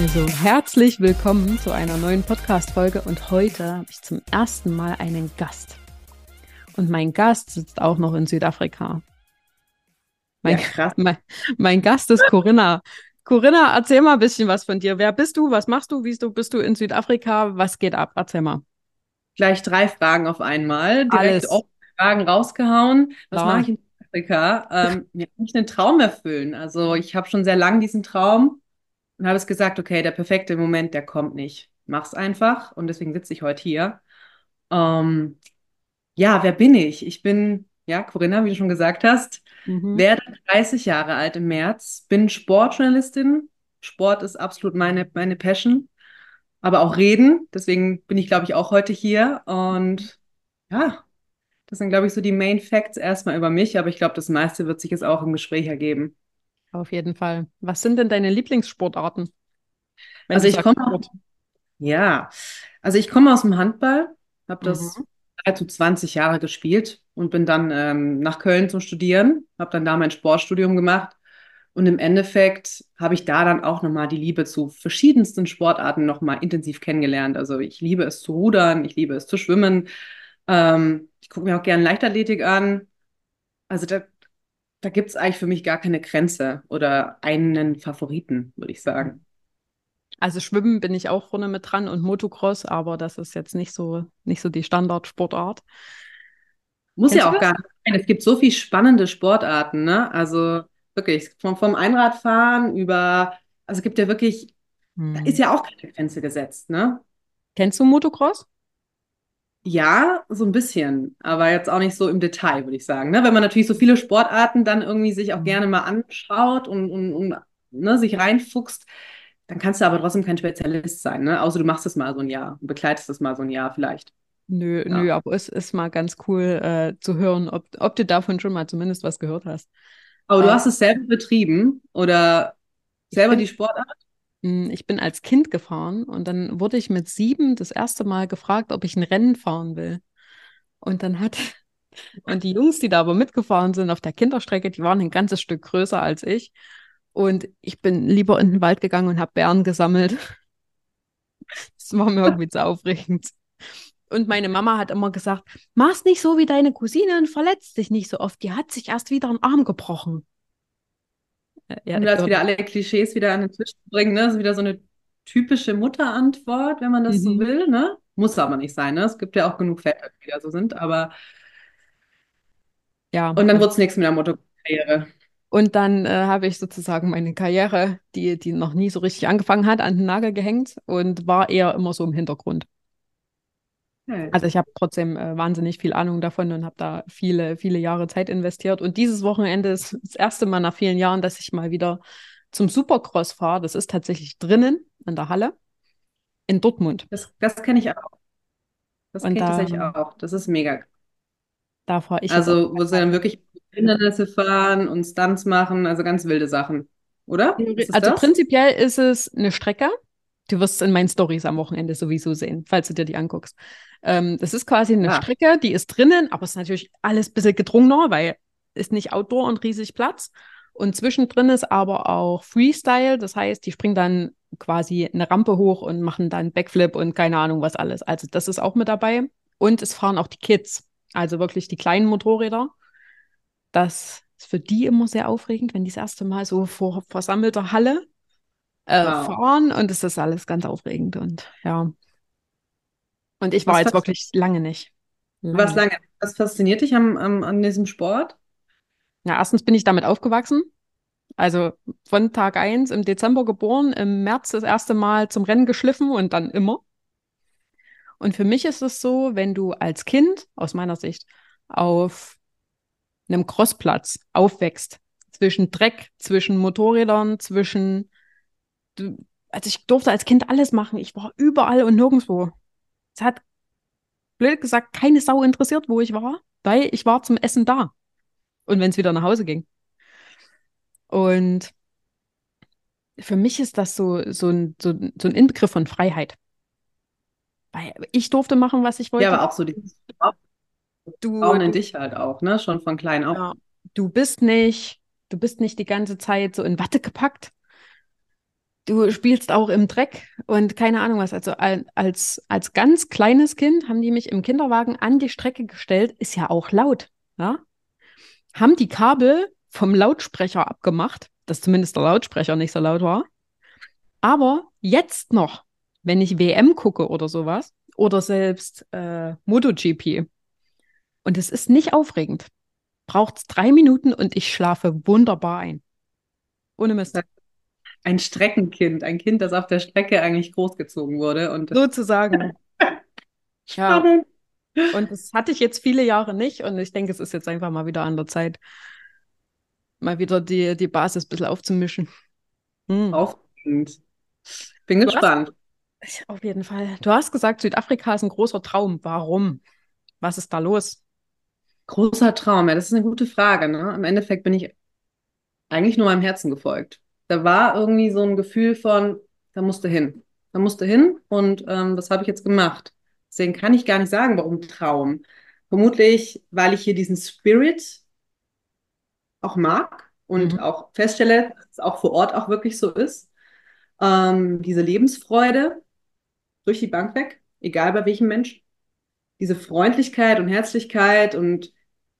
Also herzlich willkommen zu einer neuen Podcast-Folge und heute habe ich zum ersten Mal einen Gast. Und mein Gast sitzt auch noch in Südafrika. Mein, ja, mein, mein, Gast ist Corinna. Corinna, erzähl mal ein bisschen was von dir. Wer bist du? Was machst du? Wie du, bist du in Südafrika? Was geht ab? Erzähl mal. Gleich drei Fragen auf einmal. Direkt Alles. Fragen rausgehauen. Was mache ich in Südafrika? Ähm, mir kann ich einen Traum erfüllen. Also ich habe schon sehr lange diesen Traum und habe es gesagt, okay, der perfekte Moment, der kommt nicht. Mach's einfach. Und deswegen sitze ich heute hier. Ähm, ja, wer bin ich? Ich bin, ja, Corinna, wie du schon gesagt hast, mhm. werde 30 Jahre alt im März, bin Sportjournalistin. Sport ist absolut meine, meine Passion. Aber auch reden. Deswegen bin ich, glaube ich, auch heute hier. Und ja, das sind, glaube ich, so die Main Facts erstmal über mich. Aber ich glaube, das meiste wird sich jetzt auch im Gespräch ergeben. Auf jeden Fall. Was sind denn deine Lieblingssportarten? also ich komme ja, also ich komme aus dem Handball, habe das mhm. zu 20 Jahre gespielt und bin dann ähm, nach Köln zum Studieren, habe dann da mein Sportstudium gemacht und im Endeffekt habe ich da dann auch nochmal die Liebe zu verschiedensten Sportarten nochmal intensiv kennengelernt. Also ich liebe es zu rudern, ich liebe es zu schwimmen. Ähm, ich gucke mir auch gerne Leichtathletik an. Also da, da gibt es eigentlich für mich gar keine Grenze oder einen Favoriten, würde ich sagen. Also Schwimmen bin ich auch vorne mit dran und Motocross, aber das ist jetzt nicht so, nicht so die Standardsportart. Muss Kennst ja auch gar nicht sein. Es gibt so viele spannende Sportarten, ne? Also wirklich, vom, vom Einradfahren über, also es gibt ja wirklich, hm. da ist ja auch keine Grenze gesetzt, ne? Kennst du Motocross? Ja, so ein bisschen, aber jetzt auch nicht so im Detail, würde ich sagen. Ne? Wenn man natürlich so viele Sportarten dann irgendwie sich auch mhm. gerne mal anschaut und, und, und ne, sich reinfuchst, dann kannst du aber trotzdem kein Spezialist sein, ne? Außer du machst es mal so ein Jahr und begleitest es mal so ein Jahr vielleicht. Nö, ja. nö, aber es ist mal ganz cool äh, zu hören, ob, ob du davon schon mal zumindest was gehört hast. Aber äh, du hast es selber betrieben oder selber die Sportart? Hm, ich bin als Kind gefahren und dann wurde ich mit sieben das erste Mal gefragt, ob ich ein Rennen fahren will. Und dann hat, und die Jungs, die da aber mitgefahren sind auf der Kinderstrecke, die waren ein ganzes Stück größer als ich. Und ich bin lieber in den Wald gegangen und habe Bären gesammelt. Das war mir irgendwie zu aufregend. Und meine Mama hat immer gesagt, mach's nicht so wie deine Cousine und verletzt dich nicht so oft. Die hat sich erst wieder einen Arm gebrochen. Ja, um jetzt wieder alle Klischees wieder an den Tisch zu bringen, ne? Das ist wieder so eine typische Mutterantwort, wenn man das mhm. so will, ne? Muss aber nicht sein, ne? Es gibt ja auch genug Väter, die da so sind, aber ja. Und dann wird es nichts mit der Mutterkarriere. Und dann äh, habe ich sozusagen meine Karriere, die, die noch nie so richtig angefangen hat, an den Nagel gehängt und war eher immer so im Hintergrund. Also ich habe trotzdem äh, wahnsinnig viel Ahnung davon und habe da viele, viele Jahre Zeit investiert. Und dieses Wochenende ist das erste Mal nach vielen Jahren, dass ich mal wieder zum Supercross fahre. Das ist tatsächlich drinnen in der Halle in Dortmund. Das, das kenne ich auch. Das kenne ich tatsächlich auch. Das ist mega. Da fahre ich. Also, wo sie dann wirklich Hindernisse fahren und Stunts machen, also ganz wilde Sachen, oder? Also das? prinzipiell ist es eine Strecke. Du wirst es in meinen Stories am Wochenende sowieso sehen, falls du dir die anguckst. Ähm, das ist quasi eine ah. Strecke, die ist drinnen, aber es ist natürlich alles ein bisschen gedrungener, weil ist nicht Outdoor und riesig Platz. Und zwischendrin ist aber auch Freestyle, das heißt, die springen dann quasi eine Rampe hoch und machen dann Backflip und keine Ahnung was alles. Also das ist auch mit dabei. Und es fahren auch die Kids, also wirklich die kleinen Motorräder. Das ist für die immer sehr aufregend, wenn die das erste Mal so vor versammelter Halle äh, wow. fahren und es ist alles ganz aufregend und ja. Und ich war was jetzt wirklich lange nicht. Lange. Was lange? Was fasziniert dich am, am, an diesem Sport? Ja, erstens bin ich damit aufgewachsen. Also von Tag 1 im Dezember geboren, im März das erste Mal zum Rennen geschliffen und dann immer. Und für mich ist es so, wenn du als Kind, aus meiner Sicht, auf einem Crossplatz aufwächst, zwischen Dreck, zwischen Motorrädern, zwischen, also ich durfte als Kind alles machen. Ich war überall und nirgendwo. Es hat, blöd gesagt, keine Sau interessiert, wo ich war, weil ich war zum Essen da. Und wenn es wieder nach Hause ging. Und für mich ist das so, so, ein, so, so ein Inbegriff von Freiheit. Weil ich durfte machen, was ich wollte. Ja, aber auch so dieses du Frauen in dich halt auch, ne? Schon von klein auf. Ja, du bist nicht, du bist nicht die ganze Zeit so in Watte gepackt. Du spielst auch im Dreck und keine Ahnung was. Also als, als ganz kleines Kind haben die mich im Kinderwagen an die Strecke gestellt, ist ja auch laut. Ja? Haben die Kabel vom Lautsprecher abgemacht, dass zumindest der Lautsprecher nicht so laut war. Aber jetzt noch, wenn ich WM gucke oder sowas, oder selbst äh, MotoGP, und es ist nicht aufregend, braucht es drei Minuten und ich schlafe wunderbar ein. Ohne Mist. Ein Streckenkind, ein Kind, das auf der Strecke eigentlich großgezogen wurde. Und Sozusagen. ja. Und das hatte ich jetzt viele Jahre nicht und ich denke, es ist jetzt einfach mal wieder an der Zeit, mal wieder die, die Basis ein bisschen aufzumischen. Hm. Aufregend. Bin du gespannt. Hast, auf jeden Fall. Du hast gesagt, Südafrika ist ein großer Traum. Warum? Was ist da los? Großer Traum, ja, das ist eine gute Frage. Ne? Im Endeffekt bin ich eigentlich nur meinem Herzen gefolgt. Da war irgendwie so ein Gefühl von, da musst du hin. Da musst du hin und ähm, das habe ich jetzt gemacht. Deswegen kann ich gar nicht sagen, warum Traum. Vermutlich, weil ich hier diesen Spirit auch mag und mhm. auch feststelle, dass es auch vor Ort auch wirklich so ist. Ähm, diese Lebensfreude durch die Bank weg, egal bei welchem Mensch. Diese Freundlichkeit und Herzlichkeit und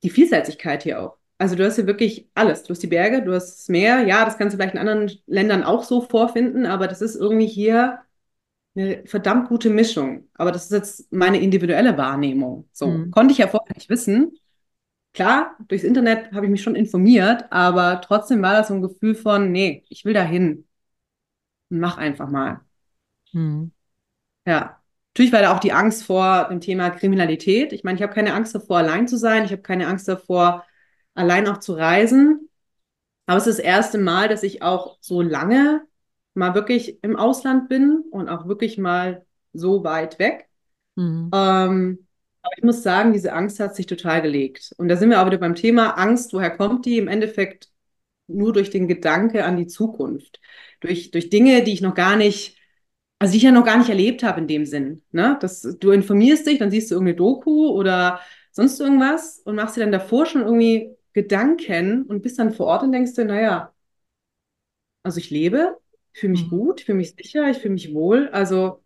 die Vielseitigkeit hier auch. Also du hast hier wirklich alles. Du hast die Berge, du hast das Meer. Ja, das kannst du vielleicht in anderen Ländern auch so vorfinden, aber das ist irgendwie hier eine verdammt gute Mischung. Aber das ist jetzt meine individuelle Wahrnehmung. So mhm. konnte ich ja vorher nicht wissen. Klar, durchs Internet habe ich mich schon informiert, aber trotzdem war das so ein Gefühl von, nee, ich will da hin. Mach einfach mal. Mhm. Ja. Natürlich war da auch die Angst vor dem Thema Kriminalität. Ich meine, ich habe keine Angst davor, allein zu sein. Ich habe keine Angst davor, allein auch zu reisen. Aber es ist das erste Mal, dass ich auch so lange mal wirklich im Ausland bin und auch wirklich mal so weit weg. Mhm. Ähm, aber ich muss sagen, diese Angst hat sich total gelegt. Und da sind wir auch wieder beim Thema Angst. Woher kommt die? Im Endeffekt nur durch den Gedanke an die Zukunft. Durch, durch Dinge, die ich noch gar nicht, also die ich ja noch gar nicht erlebt habe in dem Sinn. Ne? Das, du informierst dich, dann siehst du irgendeine Doku oder sonst irgendwas und machst dir dann davor schon irgendwie Gedanken und bist dann vor Ort und denkst dir, naja, also ich lebe, ich fühle mich mhm. gut, ich fühle mich sicher, ich fühle mich wohl. Also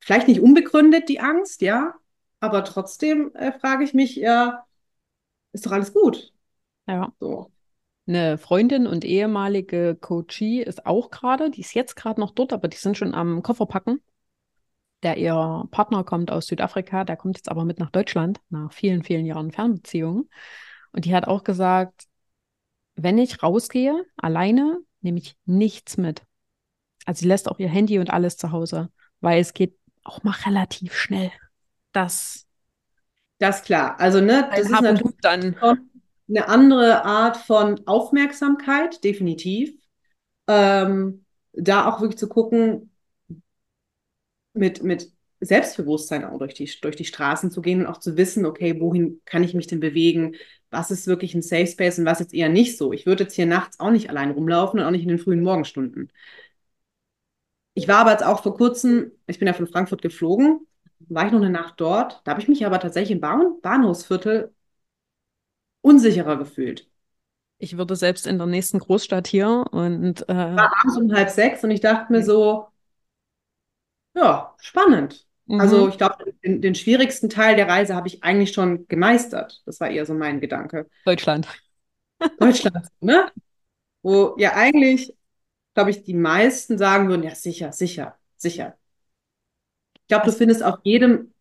vielleicht nicht unbegründet die Angst, ja, aber trotzdem äh, frage ich mich, ja, ist doch alles gut. Ja. So. Eine Freundin und ehemalige Coachie ist auch gerade, die ist jetzt gerade noch dort, aber die sind schon am Koffer packen der ihr Partner kommt aus Südafrika, der kommt jetzt aber mit nach Deutschland nach vielen, vielen Jahren Fernbeziehungen. Und die hat auch gesagt, wenn ich rausgehe, alleine, nehme ich nichts mit. Also sie lässt auch ihr Handy und alles zu Hause, weil es geht auch mal relativ schnell. Das. Das klar. Also, ne, das ist natürlich dann eine andere Art von Aufmerksamkeit, definitiv. Ähm, da auch wirklich zu gucken, mit, mit Selbstbewusstsein auch durch die, durch die Straßen zu gehen und auch zu wissen, okay, wohin kann ich mich denn bewegen? Was ist wirklich ein Safe Space und was jetzt eher nicht so? Ich würde jetzt hier nachts auch nicht allein rumlaufen und auch nicht in den frühen Morgenstunden. Ich war aber jetzt auch vor kurzem, ich bin ja von Frankfurt geflogen, war ich noch eine Nacht dort. Da habe ich mich aber tatsächlich im Bahn Bahnhofsviertel unsicherer gefühlt. Ich würde selbst in der nächsten Großstadt hier und äh, war abends um halb sechs und ich dachte mir so, ja, spannend. Mhm. Also ich glaube, den, den, schwierigsten Teil der Reise habe ich eigentlich schon gemeistert. Das war eher so mein Gedanke. Deutschland. Deutschland, ne? Wo ja eigentlich, glaube ich, die meisten sagen würden, ja, sicher, sicher, sicher. Ich glaube, du findest auf jedem,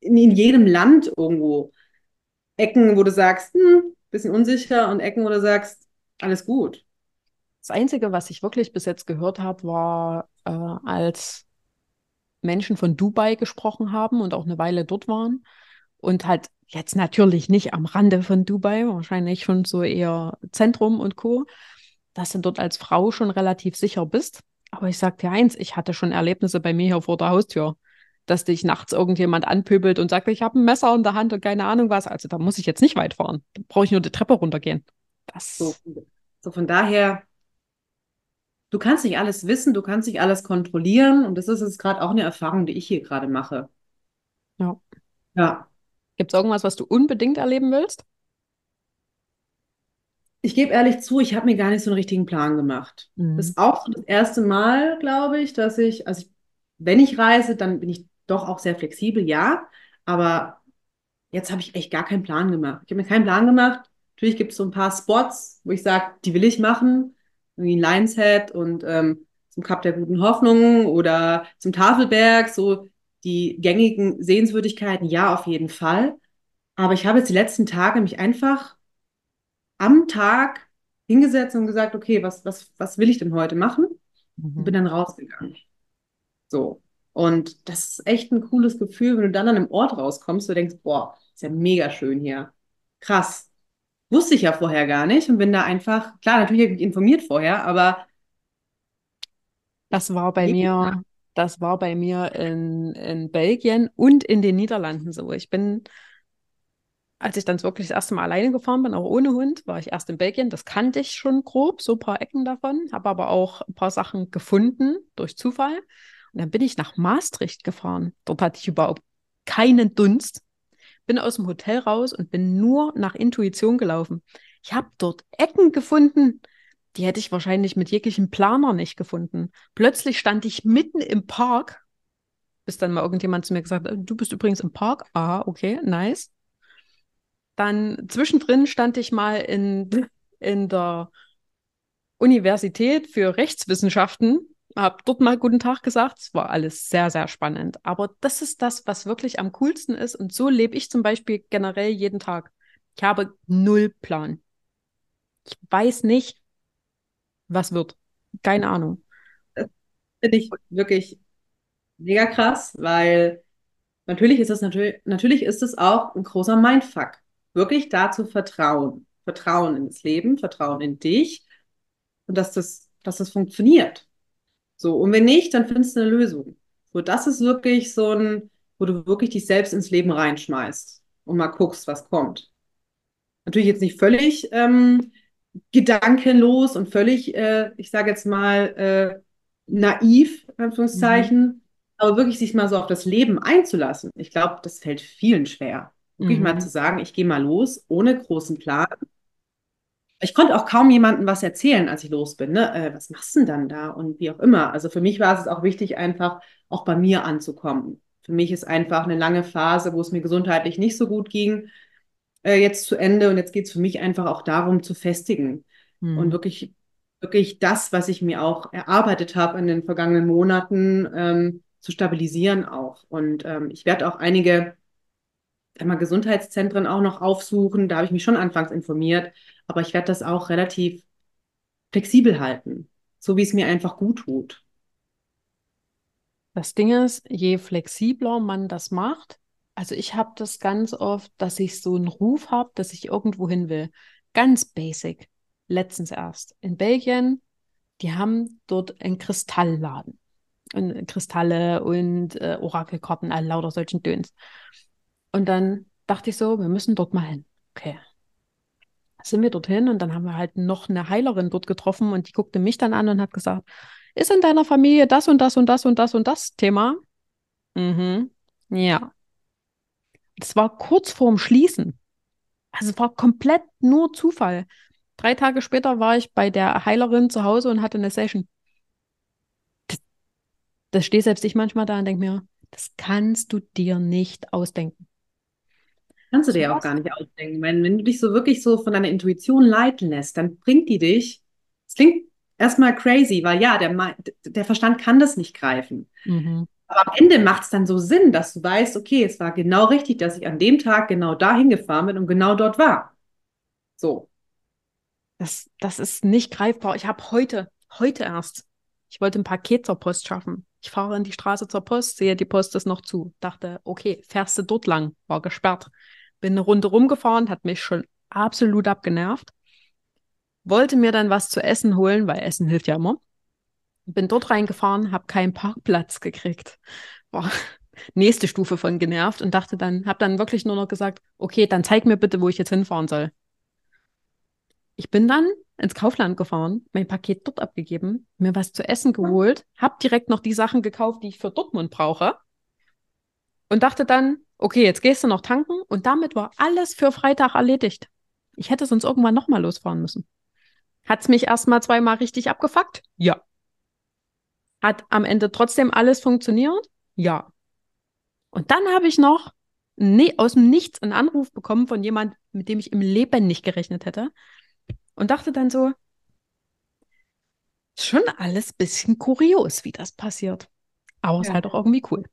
in, in, jedem Land irgendwo Ecken, wo du sagst, hm, bisschen unsicher und Ecken, wo du sagst, alles gut. Das Einzige, was ich wirklich bis jetzt gehört habe, war, äh, als Menschen von Dubai gesprochen haben und auch eine Weile dort waren. Und halt jetzt natürlich nicht am Rande von Dubai, wahrscheinlich schon so eher Zentrum und Co., dass du dort als Frau schon relativ sicher bist. Aber ich sag dir eins, ich hatte schon Erlebnisse bei mir hier vor der Haustür, dass dich nachts irgendjemand anpöbelt und sagt, ich habe ein Messer in der Hand und keine Ahnung was. Also da muss ich jetzt nicht weit fahren. Da brauche ich nur die Treppe runtergehen. Das so, so von daher du kannst nicht alles wissen, du kannst nicht alles kontrollieren. Und das ist jetzt gerade auch eine Erfahrung, die ich hier gerade mache. Ja. Ja. Gibt es irgendwas, was du unbedingt erleben willst? Ich gebe ehrlich zu, ich habe mir gar nicht so einen richtigen Plan gemacht. Mhm. Das ist auch das erste Mal, glaube ich, dass ich, also ich, wenn ich reise, dann bin ich doch auch sehr flexibel, ja. Aber jetzt habe ich echt gar keinen Plan gemacht. Ich habe mir keinen Plan gemacht. Natürlich gibt es so ein paar Spots, wo ich sage, die will ich machen. Irgendwie ein Lions Head und ähm, zum Kap der guten Hoffnung oder zum Tafelberg, so die gängigen Sehenswürdigkeiten, ja, auf jeden Fall. Aber ich habe jetzt die letzten Tage mich einfach am Tag hingesetzt und gesagt, okay, was, was, was will ich denn heute machen? Mhm. Und bin dann rausgegangen. So. Und das ist echt ein cooles Gefühl, wenn du dann an einem Ort rauskommst, du denkst, boah, ist ja mega schön hier. Krass. Wusste ich ja vorher gar nicht und bin da einfach, klar, natürlich habe ich mich informiert vorher, aber das war bei mir, das war bei mir in, in Belgien und in den Niederlanden so. Ich bin als ich dann wirklich das erste Mal alleine gefahren bin, auch ohne Hund, war ich erst in Belgien. Das kannte ich schon grob, so ein paar Ecken davon, habe aber auch ein paar Sachen gefunden durch Zufall. Und dann bin ich nach Maastricht gefahren. Dort hatte ich überhaupt keinen Dunst. Bin aus dem Hotel raus und bin nur nach Intuition gelaufen. Ich habe dort Ecken gefunden, die hätte ich wahrscheinlich mit jeglichem Planer nicht gefunden. Plötzlich stand ich mitten im Park, bis dann mal irgendjemand zu mir gesagt hat, du bist übrigens im Park. Ah, okay, nice. Dann zwischendrin stand ich mal in, in der Universität für Rechtswissenschaften, habe dort mal guten Tag gesagt. Es war alles sehr, sehr spannend. Aber das ist das, was wirklich am coolsten ist. Und so lebe ich zum Beispiel generell jeden Tag. Ich habe null Plan. Ich weiß nicht, was wird. Keine Ahnung. Das finde ich wirklich mega krass, weil natürlich ist es natürlich, natürlich ist es auch ein großer Mindfuck wirklich dazu vertrauen. Vertrauen ins Leben, Vertrauen in dich und dass das, dass das funktioniert. So, und wenn nicht, dann findest du eine Lösung. So, das ist wirklich so ein, wo du wirklich dich selbst ins Leben reinschmeißt und mal guckst, was kommt. Natürlich jetzt nicht völlig ähm, gedankenlos und völlig, äh, ich sage jetzt mal, äh, naiv, Anführungszeichen, mhm. aber wirklich sich mal so auf das Leben einzulassen. Ich glaube, das fällt vielen schwer. Wirklich mhm. mal zu sagen, ich gehe mal los, ohne großen Plan. Ich konnte auch kaum jemandem was erzählen, als ich los bin. Ne? Äh, was machst du denn dann da? Und wie auch immer. Also für mich war es auch wichtig, einfach auch bei mir anzukommen. Für mich ist einfach eine lange Phase, wo es mir gesundheitlich nicht so gut ging, äh, jetzt zu Ende. Und jetzt geht es für mich einfach auch darum, zu festigen. Mhm. Und wirklich, wirklich das, was ich mir auch erarbeitet habe in den vergangenen Monaten, ähm, zu stabilisieren auch. Und ähm, ich werde auch einige mal Gesundheitszentren auch noch aufsuchen. Da habe ich mich schon anfangs informiert, aber ich werde das auch relativ flexibel halten, so wie es mir einfach gut tut. Das Ding ist, je flexibler man das macht, also ich habe das ganz oft, dass ich so einen Ruf habe, dass ich irgendwo hin will. Ganz basic. Letztens erst. In Belgien, die haben dort einen Kristallladen. Und Kristalle und äh, Orakelkarten, all lauter solchen Döns. Und dann dachte ich so, wir müssen dort mal hin. Okay. Sind wir dorthin und dann haben wir halt noch eine Heilerin dort getroffen und die guckte mich dann an und hat gesagt, ist in deiner Familie das und das und das und das und das Thema? Mhm. Ja. Das war kurz vorm Schließen. Also es war komplett nur Zufall. Drei Tage später war ich bei der Heilerin zu Hause und hatte eine Session. Das, das steht selbst ich manchmal da und denke mir, das kannst du dir nicht ausdenken. Kannst du dir ja auch gar nicht ausdenken. Wenn, wenn du dich so wirklich so von deiner Intuition leiten lässt, dann bringt die dich. Es klingt erstmal crazy, weil ja, der, der Verstand kann das nicht greifen. Mhm. Aber am Ende macht es dann so Sinn, dass du weißt, okay, es war genau richtig, dass ich an dem Tag genau dahin gefahren bin und genau dort war. So. Das, das ist nicht greifbar. Ich habe heute, heute erst, ich wollte ein Paket zur Post schaffen. Ich fahre in die Straße zur Post, sehe, die Post ist noch zu. Dachte, okay, fährst du dort lang? War gesperrt. Bin eine Runde rumgefahren, hat mich schon absolut abgenervt. Wollte mir dann was zu essen holen, weil Essen hilft ja immer. Bin dort reingefahren, habe keinen Parkplatz gekriegt. Boah, nächste Stufe von genervt und dachte dann, habe dann wirklich nur noch gesagt, okay, dann zeig mir bitte, wo ich jetzt hinfahren soll. Ich bin dann ins Kaufland gefahren, mein Paket dort abgegeben, mir was zu essen geholt, habe direkt noch die Sachen gekauft, die ich für Dortmund brauche und dachte dann, okay, jetzt gehst du noch tanken und damit war alles für Freitag erledigt. Ich hätte sonst irgendwann nochmal losfahren müssen. Hat es mich erstmal zweimal richtig abgefuckt? Ja. Hat am Ende trotzdem alles funktioniert? Ja. Und dann habe ich noch nee, aus dem Nichts einen Anruf bekommen von jemand, mit dem ich im Leben nicht gerechnet hätte. Und dachte dann so, schon alles bisschen kurios, wie das passiert. Aber es ja. ist halt auch irgendwie cool.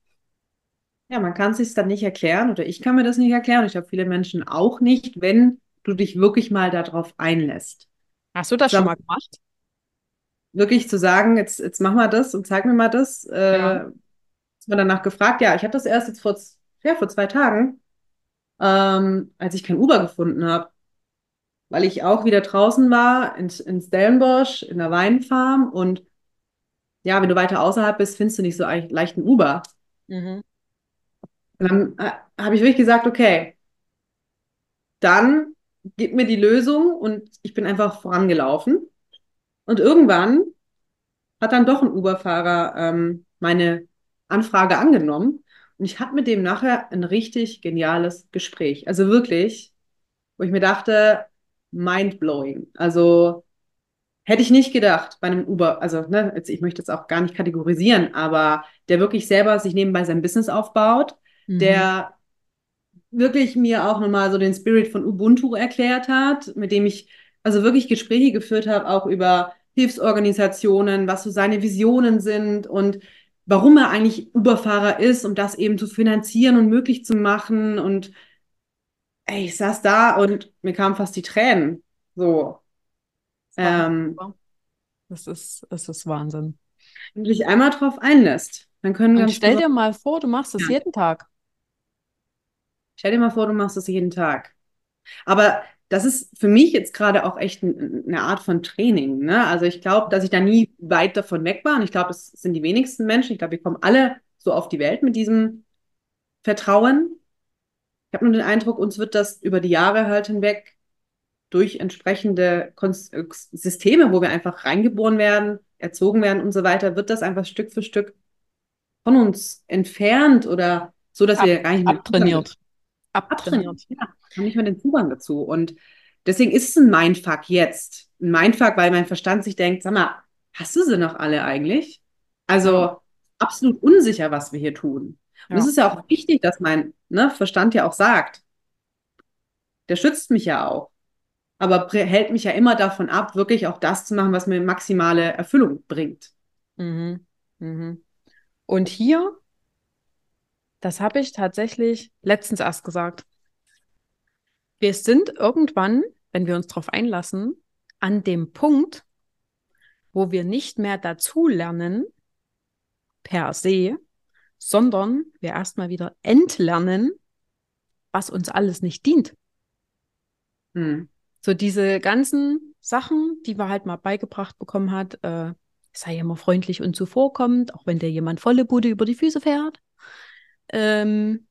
Ja, man kann es sich dann nicht erklären oder ich kann mir das nicht erklären. Ich glaube, viele Menschen auch nicht, wenn du dich wirklich mal darauf einlässt. Hast du das schon mal gemacht? Wirklich zu sagen, jetzt, jetzt mach mal das und zeig mir mal das. Äh, ja. Ist man danach gefragt, ja, ich habe das erst jetzt vor, ja, vor zwei Tagen, ähm, als ich kein Uber gefunden habe. Weil ich auch wieder draußen war, in, in Stellenbosch, in der Weinfarm und ja, wenn du weiter außerhalb bist, findest du nicht so leicht einen Uber. Mhm. Und dann äh, habe ich wirklich gesagt, okay, dann gib mir die Lösung und ich bin einfach vorangelaufen. Und irgendwann hat dann doch ein Uber-Fahrer ähm, meine Anfrage angenommen und ich hatte mit dem nachher ein richtig geniales Gespräch. Also wirklich, wo ich mir dachte, mind-blowing. Also hätte ich nicht gedacht bei einem Uber, also ne, jetzt, ich möchte jetzt auch gar nicht kategorisieren, aber der wirklich selber sich nebenbei sein Business aufbaut, mhm. der wirklich mir auch nochmal so den Spirit von Ubuntu erklärt hat, mit dem ich also wirklich Gespräche geführt habe, auch über Hilfsorganisationen, was so seine Visionen sind und warum er eigentlich Uberfahrer ist, um das eben zu finanzieren und möglich zu machen. Und ey, ich saß da und mir kamen fast die Tränen. So. Das, ähm, das ist, das ist Wahnsinn. Wenn du dich einmal drauf einlässt, dann können wir. Stell dir mal vor, du machst das ja. jeden Tag. Stell dir mal vor, du machst das jeden Tag. Aber das ist für mich jetzt gerade auch echt ein, eine Art von Training. Ne? Also ich glaube, dass ich da nie weit davon weg war. Und ich glaube, das sind die wenigsten Menschen. Ich glaube, wir kommen alle so auf die Welt mit diesem Vertrauen. Ich habe nur den Eindruck, uns wird das über die Jahre halt hinweg durch entsprechende äh, Systeme, wo wir einfach reingeboren werden, erzogen werden und so weiter, wird das einfach Stück für Stück von uns entfernt oder so, dass Ab, wir gar nicht mehr abtrainiert abtrainiert. Ja, haben nicht mehr den Zugang dazu. Und deswegen ist es ein Mindfuck jetzt. Ein Mindfuck, weil mein Verstand sich denkt, sag mal, hast du sie noch alle eigentlich? Also absolut unsicher, was wir hier tun. Und es ist ja auch wichtig, dass mein ne, Verstand ja auch sagt, der schützt mich ja auch, aber hält mich ja immer davon ab, wirklich auch das zu machen, was mir maximale Erfüllung bringt. Mhm. Mhm. Und hier das habe ich tatsächlich letztens erst gesagt. Wir sind irgendwann, wenn wir uns darauf einlassen, an dem Punkt, wo wir nicht mehr dazulernen per se, sondern wir erstmal wieder entlernen, was uns alles nicht dient. Hm. So diese ganzen Sachen, die wir halt mal beigebracht bekommen hat, äh, sei immer freundlich und zuvorkommend, auch wenn dir jemand volle Bude über die Füße fährt. Ähm,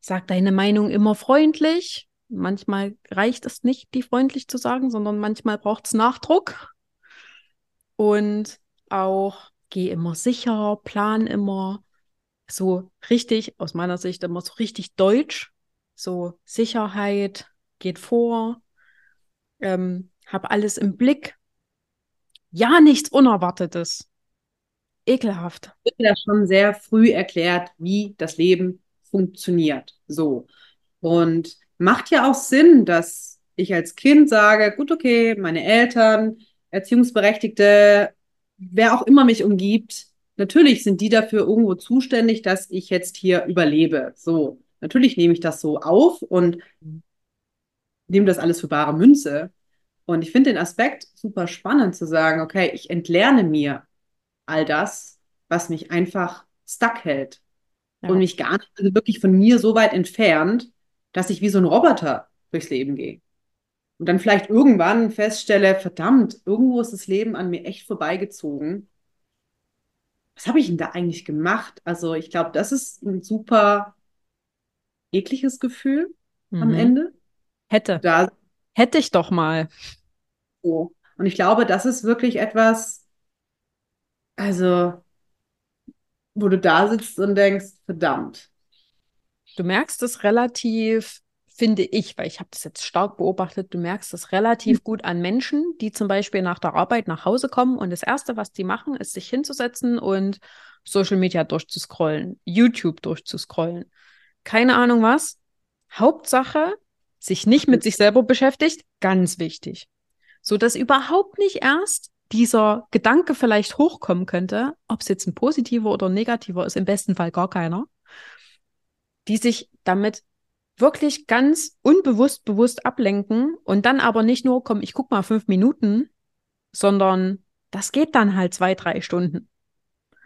sag deine Meinung immer freundlich. Manchmal reicht es nicht, die freundlich zu sagen, sondern manchmal braucht es Nachdruck. Und auch geh immer sicher, plan immer so richtig, aus meiner Sicht immer so richtig deutsch. So Sicherheit geht vor, ähm, hab alles im Blick. Ja, nichts Unerwartetes ekelhaft. Wird ja schon sehr früh erklärt, wie das Leben funktioniert. So. Und macht ja auch Sinn, dass ich als Kind sage, gut, okay, meine Eltern, Erziehungsberechtigte, wer auch immer mich umgibt, natürlich sind die dafür irgendwo zuständig, dass ich jetzt hier überlebe. So. Natürlich nehme ich das so auf und nehme das alles für bare Münze. Und ich finde den Aspekt super spannend zu sagen, okay, ich entlerne mir all das, was mich einfach stuck hält ja. und mich gar nicht, also wirklich von mir so weit entfernt, dass ich wie so ein Roboter durchs Leben gehe. Und dann vielleicht irgendwann feststelle, verdammt, irgendwo ist das Leben an mir echt vorbeigezogen. Was habe ich denn da eigentlich gemacht? Also ich glaube, das ist ein super ekliges Gefühl mhm. am Ende. Hätte. Da, Hätte ich doch mal. So. Und ich glaube, das ist wirklich etwas, also, wo du da sitzt und denkst, verdammt. Du merkst es relativ finde ich, weil ich habe das jetzt stark beobachtet, du merkst das relativ mhm. gut an Menschen, die zum Beispiel nach der Arbeit nach Hause kommen und das Erste, was die machen, ist sich hinzusetzen und Social Media durchzuscrollen, YouTube durchzuscrollen. Keine Ahnung was. Hauptsache, sich nicht mit sich selber beschäftigt, ganz wichtig. So dass überhaupt nicht erst dieser Gedanke vielleicht hochkommen könnte, ob es jetzt ein positiver oder ein negativer ist, im besten Fall gar keiner, die sich damit wirklich ganz unbewusst bewusst ablenken und dann aber nicht nur, komm, ich guck mal fünf Minuten, sondern das geht dann halt zwei, drei Stunden.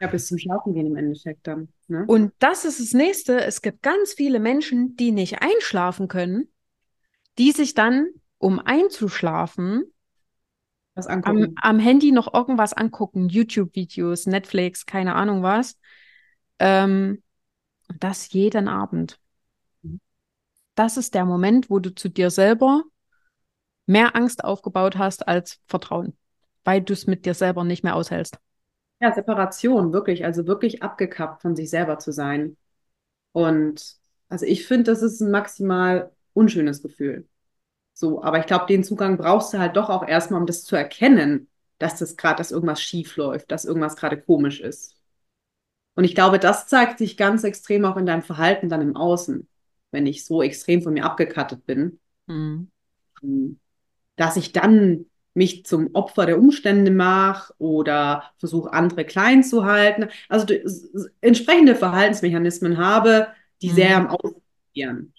Ja, bis zum Schlafen gehen im Endeffekt dann. Ne? Und das ist das Nächste. Es gibt ganz viele Menschen, die nicht einschlafen können, die sich dann, um einzuschlafen, was angucken. Am, am Handy noch irgendwas angucken, YouTube-Videos, Netflix, keine Ahnung was. Ähm, und das jeden Abend. Mhm. Das ist der Moment, wo du zu dir selber mehr Angst aufgebaut hast als Vertrauen, weil du es mit dir selber nicht mehr aushältst. Ja, Separation, wirklich, also wirklich abgekappt von sich selber zu sein. Und also ich finde, das ist ein maximal unschönes Gefühl. So, aber ich glaube, den Zugang brauchst du halt doch auch erstmal, um das zu erkennen, dass das gerade, dass irgendwas schief läuft, dass irgendwas gerade komisch ist. Und ich glaube, das zeigt sich ganz extrem auch in deinem Verhalten dann im Außen, wenn ich so extrem von mir abgekattet bin, mhm. dass ich dann mich zum Opfer der Umstände mache oder versuche, andere klein zu halten. Also entsprechende Verhaltensmechanismen habe, die mhm. sehr am Außen agieren.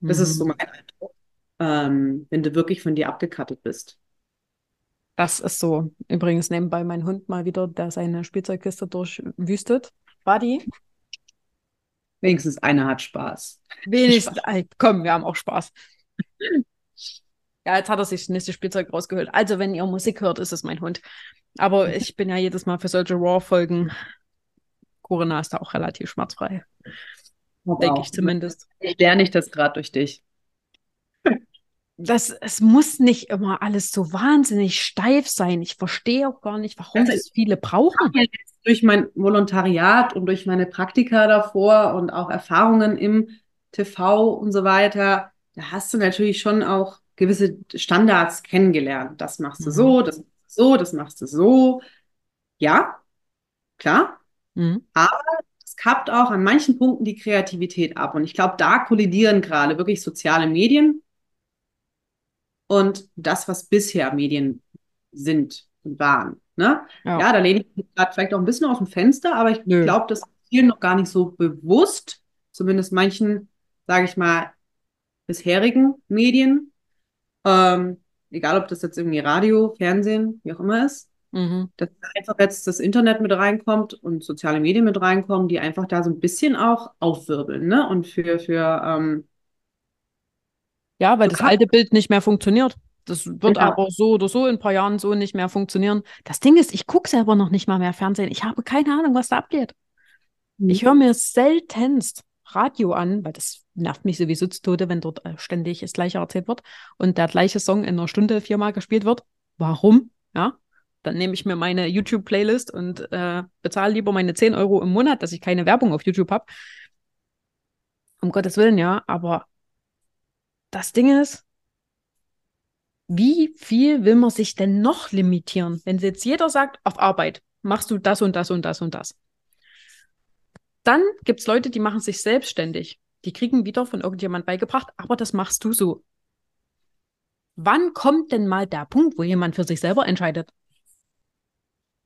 Das mhm. ist so mein Eindruck ähm, wenn du wirklich von dir abgekattet bist. Das ist so. Übrigens nebenbei mein Hund mal wieder, der seine Spielzeugkiste durchwüstet. Buddy. Wenigstens einer hat Spaß. Wenigstens, Spaß. komm, wir haben auch Spaß. Ja, jetzt hat er sich das nächste Spielzeug rausgehört. Also, wenn ihr Musik hört, ist es mein Hund. Aber ich bin ja jedes Mal für solche Raw-Folgen. Corinna ist da auch relativ schmerzfrei. Denke ich zumindest. Ich lerne ich das gerade durch dich das, es muss nicht immer alles so wahnsinnig steif sein. Ich verstehe auch gar nicht, warum also, das viele brauchen. Durch mein Volontariat und durch meine Praktika davor und auch Erfahrungen im TV und so weiter, da hast du natürlich schon auch gewisse Standards kennengelernt. Das machst du mhm. so, das machst du so, das machst du so. Ja, klar. Mhm. Aber es kappt auch an manchen Punkten die Kreativität ab. Und ich glaube, da kollidieren gerade wirklich soziale Medien und das, was bisher Medien sind und waren. Ne? Ja. ja da lehne ich mich gerade vielleicht auch ein bisschen aus dem Fenster, aber ich glaube, das ist vielen noch gar nicht so bewusst, zumindest manchen, sage ich mal, bisherigen Medien. Ähm, egal, ob das jetzt irgendwie Radio, Fernsehen, wie auch immer ist. Mhm. Dass einfach jetzt das Internet mit reinkommt und soziale Medien mit reinkommen, die einfach da so ein bisschen auch aufwirbeln, ne? Und für, für ähm, ja, weil du das alte Bild nicht mehr funktioniert. Das wird ja. aber so oder so in ein paar Jahren so nicht mehr funktionieren. Das Ding ist, ich gucke selber noch nicht mal mehr Fernsehen. Ich habe keine Ahnung, was da abgeht. Mhm. Ich höre mir seltenst Radio an, weil das nervt mich sowieso zu Tode, wenn dort äh, ständig das Gleiche erzählt wird und der gleiche Song in einer Stunde viermal gespielt wird. Warum? Ja, dann nehme ich mir meine YouTube-Playlist und äh, bezahle lieber meine 10 Euro im Monat, dass ich keine Werbung auf YouTube habe. Um Gottes Willen, ja, aber das Ding ist, wie viel will man sich denn noch limitieren, wenn jetzt jeder sagt, auf Arbeit machst du das und das und das und das. Dann gibt es Leute, die machen sich selbstständig. Die kriegen wieder von irgendjemand beigebracht, aber das machst du so. Wann kommt denn mal der Punkt, wo jemand für sich selber entscheidet?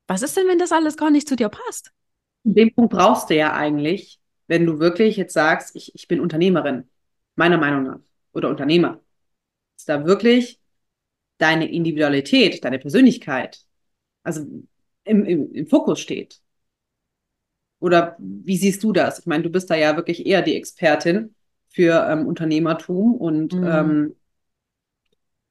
Was ist denn, wenn das alles gar nicht zu dir passt? Den Punkt brauchst du ja eigentlich, wenn du wirklich jetzt sagst, ich, ich bin Unternehmerin, meiner Meinung nach oder Unternehmer, dass da wirklich deine Individualität, deine Persönlichkeit, also im, im, im Fokus steht. Oder wie siehst du das? Ich meine, du bist da ja wirklich eher die Expertin für ähm, Unternehmertum und mhm. ähm,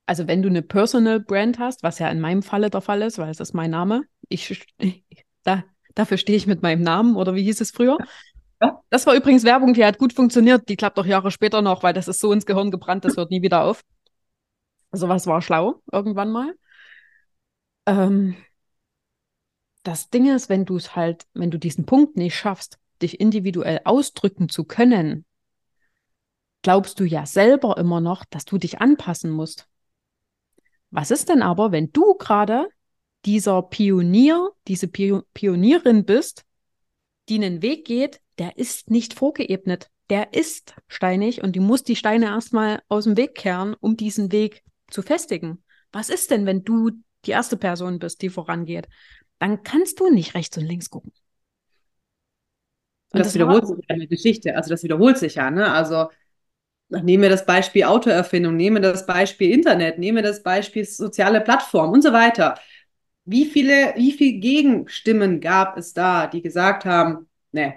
also wenn du eine Personal Brand hast, was ja in meinem Falle der Fall ist, weil es ist mein Name, ich da, dafür stehe ich mit meinem Namen oder wie hieß es früher? Das war übrigens Werbung, die hat gut funktioniert. Die klappt auch Jahre später noch, weil das ist so ins Gehirn gebrannt, das hört nie wieder auf. Also was war schlau irgendwann mal. Ähm, das Ding ist, wenn du es halt, wenn du diesen Punkt nicht schaffst, dich individuell ausdrücken zu können, glaubst du ja selber immer noch, dass du dich anpassen musst. Was ist denn aber, wenn du gerade dieser Pionier, diese Pionierin bist, die einen Weg geht, der ist nicht vorgeebnet, der ist steinig und du musst die Steine erstmal aus dem Weg kehren, um diesen Weg zu festigen. Was ist denn, wenn du die erste Person bist, die vorangeht? Dann kannst du nicht rechts und links gucken. Und das, das wiederholt sich ja in der Geschichte. Also das wiederholt sich ja, ne? Also nehmen wir das Beispiel Autoerfindung, nehmen wir das Beispiel Internet, nehmen wir das Beispiel soziale Plattform und so weiter. Wie viele, wie viele Gegenstimmen gab es da, die gesagt haben, nee,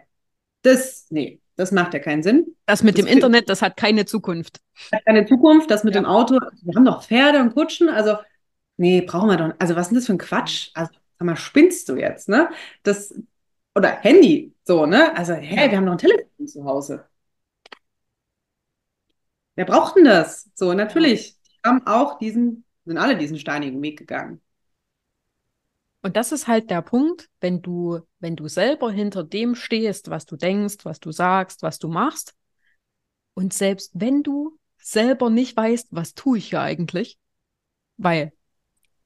das, nee, das macht ja keinen Sinn. Das mit das dem Internet, das hat keine Zukunft. Hat keine Zukunft, das mit ja. dem Auto, wir haben doch Pferde und Kutschen, also nee, brauchen wir doch, also was ist denn das für ein Quatsch? Also, sag mal, spinnst du jetzt, ne? Das, oder Handy, so, ne? Also, hey, wir haben noch ein Telefon zu Hause. Wer braucht denn das? So, natürlich, die haben auch diesen, sind alle diesen steinigen Weg gegangen. Und das ist halt der Punkt, wenn du, wenn du selber hinter dem stehst, was du denkst, was du sagst, was du machst. Und selbst wenn du selber nicht weißt, was tue ich hier eigentlich, weil,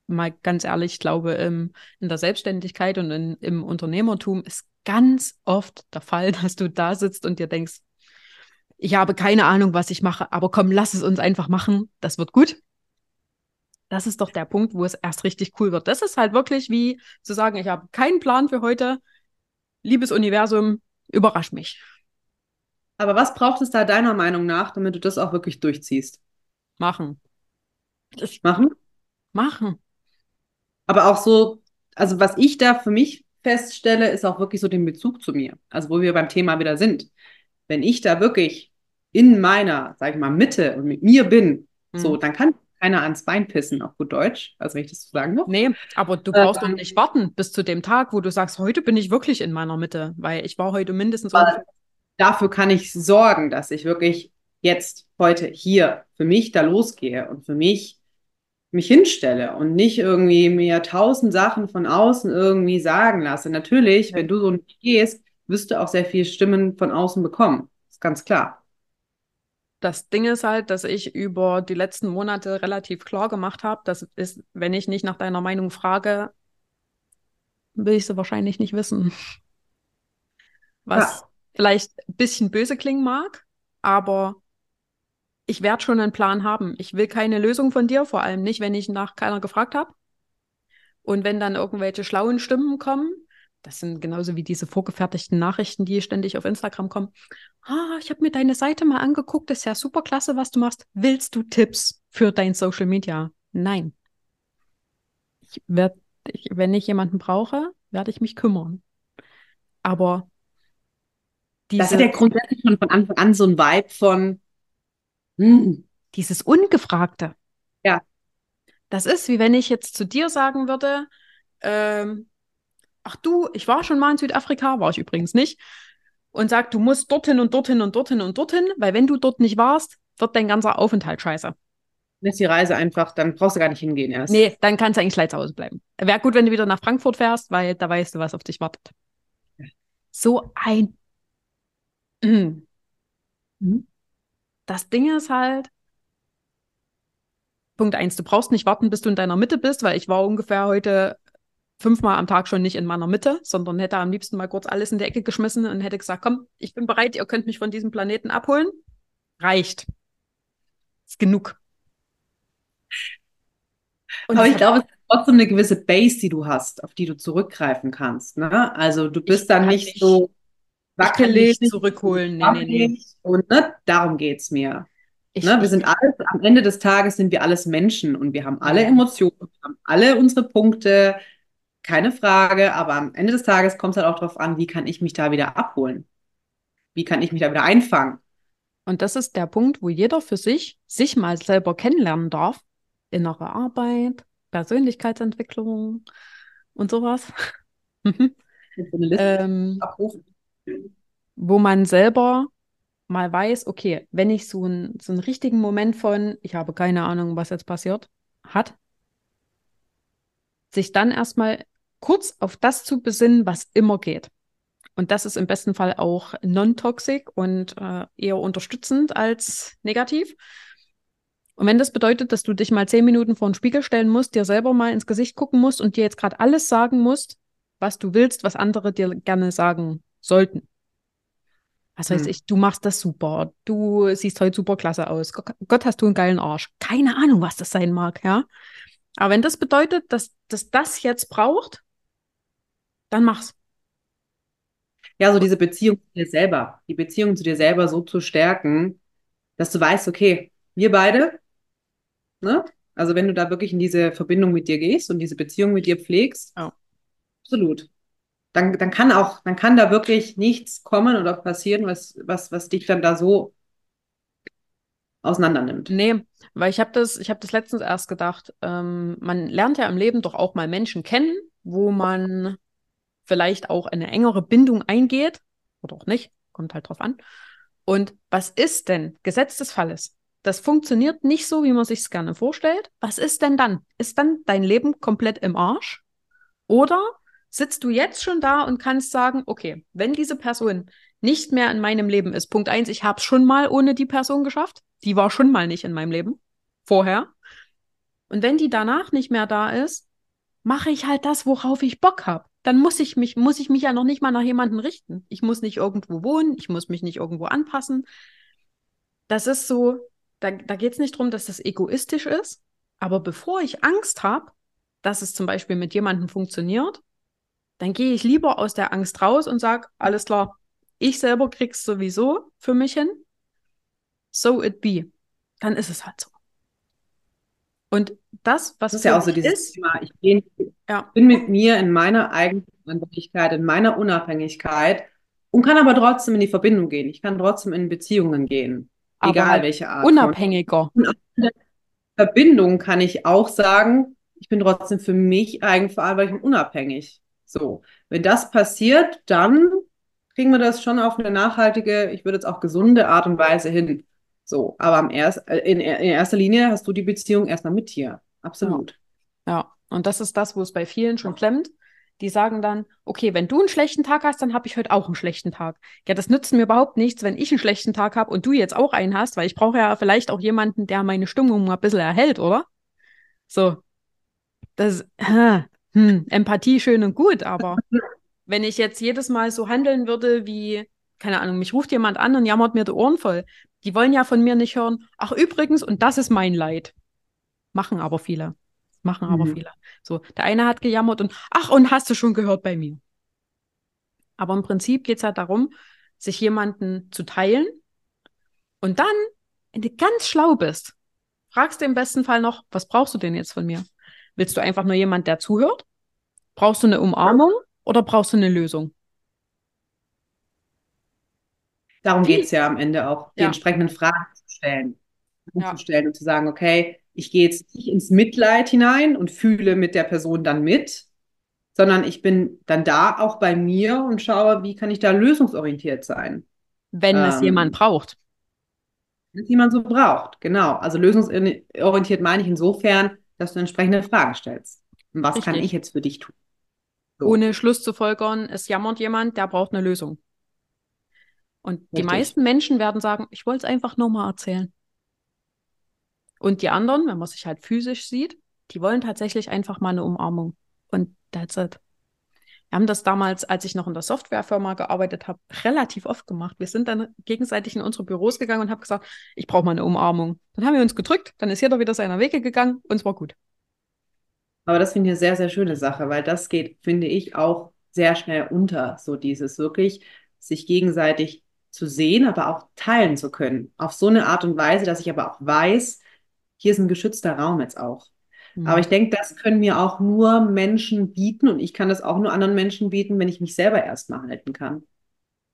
mal ganz ehrlich, ich glaube, im, in der Selbstständigkeit und in, im Unternehmertum ist ganz oft der Fall, dass du da sitzt und dir denkst, ich habe keine Ahnung, was ich mache, aber komm, lass es uns einfach machen, das wird gut das ist doch der Punkt, wo es erst richtig cool wird. Das ist halt wirklich wie zu sagen, ich habe keinen Plan für heute. Liebes Universum, überrasch mich. Aber was braucht es da deiner Meinung nach, damit du das auch wirklich durchziehst? Machen. Das machen? Machen. Aber auch so, also was ich da für mich feststelle, ist auch wirklich so den Bezug zu mir. Also wo wir beim Thema wieder sind. Wenn ich da wirklich in meiner, sag ich mal, Mitte und mit mir bin, mhm. so, dann kann keiner ans Bein pissen, auf gut Deutsch. Also, wenn ich das so sagen noch. Nee, aber du brauchst ähm, doch nicht warten bis zu dem Tag, wo du sagst, heute bin ich wirklich in meiner Mitte, weil ich war heute mindestens. Dafür kann ich sorgen, dass ich wirklich jetzt, heute, hier für mich da losgehe und für mich mich hinstelle und nicht irgendwie mir tausend Sachen von außen irgendwie sagen lasse. Natürlich, wenn du so nicht gehst, wirst du auch sehr viele Stimmen von außen bekommen. Das ist ganz klar. Das Ding ist halt, dass ich über die letzten Monate relativ klar gemacht habe, dass ist, wenn ich nicht nach deiner Meinung frage, will ich sie wahrscheinlich nicht wissen. Was ja. vielleicht ein bisschen böse klingen mag, aber ich werde schon einen Plan haben. Ich will keine Lösung von dir, vor allem nicht, wenn ich nach keiner gefragt habe. Und wenn dann irgendwelche schlauen Stimmen kommen, das sind genauso wie diese vorgefertigten Nachrichten, die ständig auf Instagram kommen. Ah, ich habe mir deine Seite mal angeguckt, das ist ja super klasse, was du machst. Willst du Tipps für dein Social Media? Nein. Ich werd, ich, wenn ich jemanden brauche, werde ich mich kümmern. Aber diese, das ist ja grundsätzlich schon von Anfang an so ein Vibe von hm. dieses Ungefragte. Ja. Das ist wie wenn ich jetzt zu dir sagen würde, ähm, ach du, ich war schon mal in Südafrika, war ich übrigens nicht, und sagt, du musst dorthin und dorthin und dorthin und dorthin, weil wenn du dort nicht warst, wird dein ganzer Aufenthalt scheiße. Dann ist die Reise einfach, dann brauchst du gar nicht hingehen erst. Nee, dann kannst du eigentlich gleich zu Hause bleiben. Wäre gut, wenn du wieder nach Frankfurt fährst, weil da weißt du, was auf dich wartet. So ein. Mhm. Mhm. Das Ding ist halt, Punkt eins, du brauchst nicht warten, bis du in deiner Mitte bist, weil ich war ungefähr heute fünfmal am Tag schon nicht in meiner Mitte, sondern hätte am liebsten mal kurz alles in die Ecke geschmissen und hätte gesagt, komm, ich bin bereit, ihr könnt mich von diesem Planeten abholen. Reicht. Ist genug. Und Aber ich glaube, es ist trotzdem eine gewisse Base, die du hast, auf die du zurückgreifen kannst. Ne? Also du bist dann nicht, nicht so wackelig. Nicht zurückholen. Nee, nee, nee. Und ne, darum geht es mir. Ich, ne? Wir sind alles, am Ende des Tages sind wir alles Menschen und wir haben alle Emotionen, wir haben alle unsere Punkte, keine Frage, aber am Ende des Tages kommt es halt auch darauf an, wie kann ich mich da wieder abholen? Wie kann ich mich da wieder einfangen? Und das ist der Punkt, wo jeder für sich sich mal selber kennenlernen darf. Innere Arbeit, Persönlichkeitsentwicklung und sowas. ähm, wo man selber mal weiß, okay, wenn ich so, ein, so einen richtigen Moment von, ich habe keine Ahnung, was jetzt passiert, hat, sich dann erstmal kurz auf das zu besinnen, was immer geht. Und das ist im besten Fall auch non-toxic und äh, eher unterstützend als negativ. Und wenn das bedeutet, dass du dich mal zehn Minuten vor den Spiegel stellen musst, dir selber mal ins Gesicht gucken musst und dir jetzt gerade alles sagen musst, was du willst, was andere dir gerne sagen sollten. Was weiß hm. ich, du machst das super, du siehst heute super klasse aus. Gott, hast du einen geilen Arsch. Keine Ahnung, was das sein mag, ja. Aber wenn das bedeutet, dass, dass das jetzt braucht, dann mach's. Ja, so diese Beziehung zu dir selber, die Beziehung zu dir selber so zu stärken, dass du weißt, okay, wir beide, ne? Also wenn du da wirklich in diese Verbindung mit dir gehst und diese Beziehung mit dir pflegst, oh. absolut. Dann, dann kann auch, dann kann da wirklich nichts kommen oder passieren, was, was, was dich dann da so auseinander nimmt. Nee, weil ich habe das, ich habe das letztens erst gedacht. Ähm, man lernt ja im Leben doch auch mal Menschen kennen, wo man vielleicht auch eine engere Bindung eingeht oder auch nicht, kommt halt drauf an. Und was ist denn Gesetz des Falles? Das funktioniert nicht so, wie man sich es gerne vorstellt. Was ist denn dann? Ist dann dein Leben komplett im Arsch? Oder sitzt du jetzt schon da und kannst sagen, okay, wenn diese Person nicht mehr in meinem Leben ist. Punkt eins, ich habe es schon mal ohne die Person geschafft. Die war schon mal nicht in meinem Leben. Vorher. Und wenn die danach nicht mehr da ist, mache ich halt das, worauf ich Bock habe. Dann muss ich mich, muss ich mich ja noch nicht mal nach jemandem richten. Ich muss nicht irgendwo wohnen, ich muss mich nicht irgendwo anpassen. Das ist so, da, da geht es nicht darum, dass das egoistisch ist. Aber bevor ich Angst habe, dass es zum Beispiel mit jemandem funktioniert, dann gehe ich lieber aus der Angst raus und sage, alles klar, ich selber krieg's sowieso für mich hin. So it be. Dann ist es halt so. Und das, was das ist ja auch so dieses ist, Thema, ich bin, ja. bin mit mir in meiner Eigenverantwortlichkeit, in meiner Unabhängigkeit und kann aber trotzdem in die Verbindung gehen. Ich kann trotzdem in Beziehungen gehen, aber egal welche Art. Unabhängiger. Und in der Verbindung kann ich auch sagen, ich bin trotzdem für mich eigenverantwortlich und unabhängig. So, wenn das passiert, dann kriegen wir das schon auf eine nachhaltige, ich würde jetzt auch gesunde Art und Weise hin. So, aber am erst, äh, in, in erster Linie hast du die Beziehung erstmal mit dir. Absolut. Ja. ja, und das ist das, wo es bei vielen schon klemmt. Die sagen dann, okay, wenn du einen schlechten Tag hast, dann habe ich heute auch einen schlechten Tag. Ja, das nützt mir überhaupt nichts, wenn ich einen schlechten Tag habe und du jetzt auch einen hast, weil ich brauche ja vielleicht auch jemanden, der meine Stimmung mal ein bisschen erhält, oder? So. Das, äh, hm, Empathie schön und gut, aber wenn ich jetzt jedes Mal so handeln würde, wie, keine Ahnung, mich ruft jemand an und jammert mir die Ohren voll. Die wollen ja von mir nicht hören, ach übrigens, und das ist mein Leid. Machen aber viele. Machen aber mhm. viele. So, der eine hat gejammert und, ach, und hast du schon gehört bei mir. Aber im Prinzip geht es halt darum, sich jemanden zu teilen und dann, wenn du ganz schlau bist, fragst du im besten Fall noch, was brauchst du denn jetzt von mir? Willst du einfach nur jemand, der zuhört? Brauchst du eine Umarmung? Oder brauchst du eine Lösung? Darum geht es ja am Ende auch, die ja. entsprechenden Fragen zu stellen. Ja. Zu stellen und zu sagen, okay, ich gehe jetzt nicht ins Mitleid hinein und fühle mit der Person dann mit, sondern ich bin dann da auch bei mir und schaue, wie kann ich da lösungsorientiert sein. Wenn ähm, es jemand braucht. Wenn es jemand so braucht, genau. Also lösungsorientiert meine ich insofern, dass du entsprechende Fragen stellst. Und was Richtig. kann ich jetzt für dich tun? So. Ohne Schluss zu folgern, es jammert jemand, der braucht eine Lösung. Und Richtig. die meisten Menschen werden sagen, ich wollte es einfach nur mal erzählen. Und die anderen, wenn man sich halt physisch sieht, die wollen tatsächlich einfach mal eine Umarmung. Und that's it. Wir haben das damals, als ich noch in der Softwarefirma gearbeitet habe, relativ oft gemacht. Wir sind dann gegenseitig in unsere Büros gegangen und haben gesagt, ich brauche mal eine Umarmung. Dann haben wir uns gedrückt, dann ist jeder wieder seiner Wege gegangen und es war gut. Aber das finde ich eine sehr, sehr schöne Sache, weil das geht, finde ich, auch sehr schnell unter. So dieses wirklich sich gegenseitig zu sehen, aber auch teilen zu können. Auf so eine Art und Weise, dass ich aber auch weiß, hier ist ein geschützter Raum jetzt auch. Mhm. Aber ich denke, das können mir auch nur Menschen bieten und ich kann das auch nur anderen Menschen bieten, wenn ich mich selber erstmal halten kann.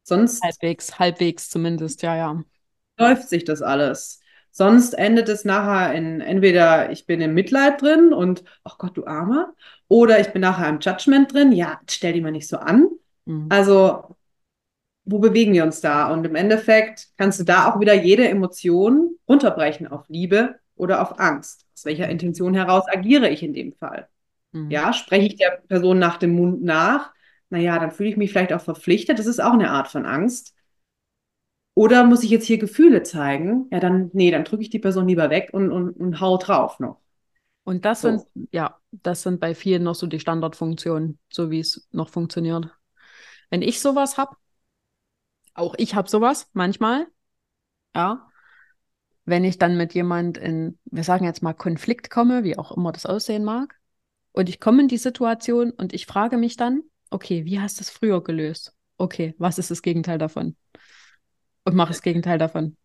Sonst. Halbwegs, halbwegs zumindest, ja, ja. Läuft sich das alles. Sonst endet es nachher in entweder ich bin im Mitleid drin und, ach Gott, du Armer, oder ich bin nachher im Judgment drin, ja, stell die mal nicht so an. Mhm. Also, wo bewegen wir uns da? Und im Endeffekt kannst du da auch wieder jede Emotion runterbrechen auf Liebe oder auf Angst. Aus welcher Intention heraus agiere ich in dem Fall? Mhm. Ja, spreche ich der Person nach dem Mund nach, naja, dann fühle ich mich vielleicht auch verpflichtet. Das ist auch eine Art von Angst. Oder muss ich jetzt hier Gefühle zeigen? Ja, dann, nee, dann drücke ich die Person lieber weg und, und, und hau drauf noch. Und das so. sind, ja, das sind bei vielen noch so die Standardfunktionen, so wie es noch funktioniert. Wenn ich sowas habe, auch ich habe sowas manchmal, ja, wenn ich dann mit jemand in, wir sagen jetzt mal Konflikt komme, wie auch immer das aussehen mag, und ich komme in die Situation und ich frage mich dann, okay, wie hast du es früher gelöst? Okay, was ist das Gegenteil davon? Und mach das Gegenteil davon.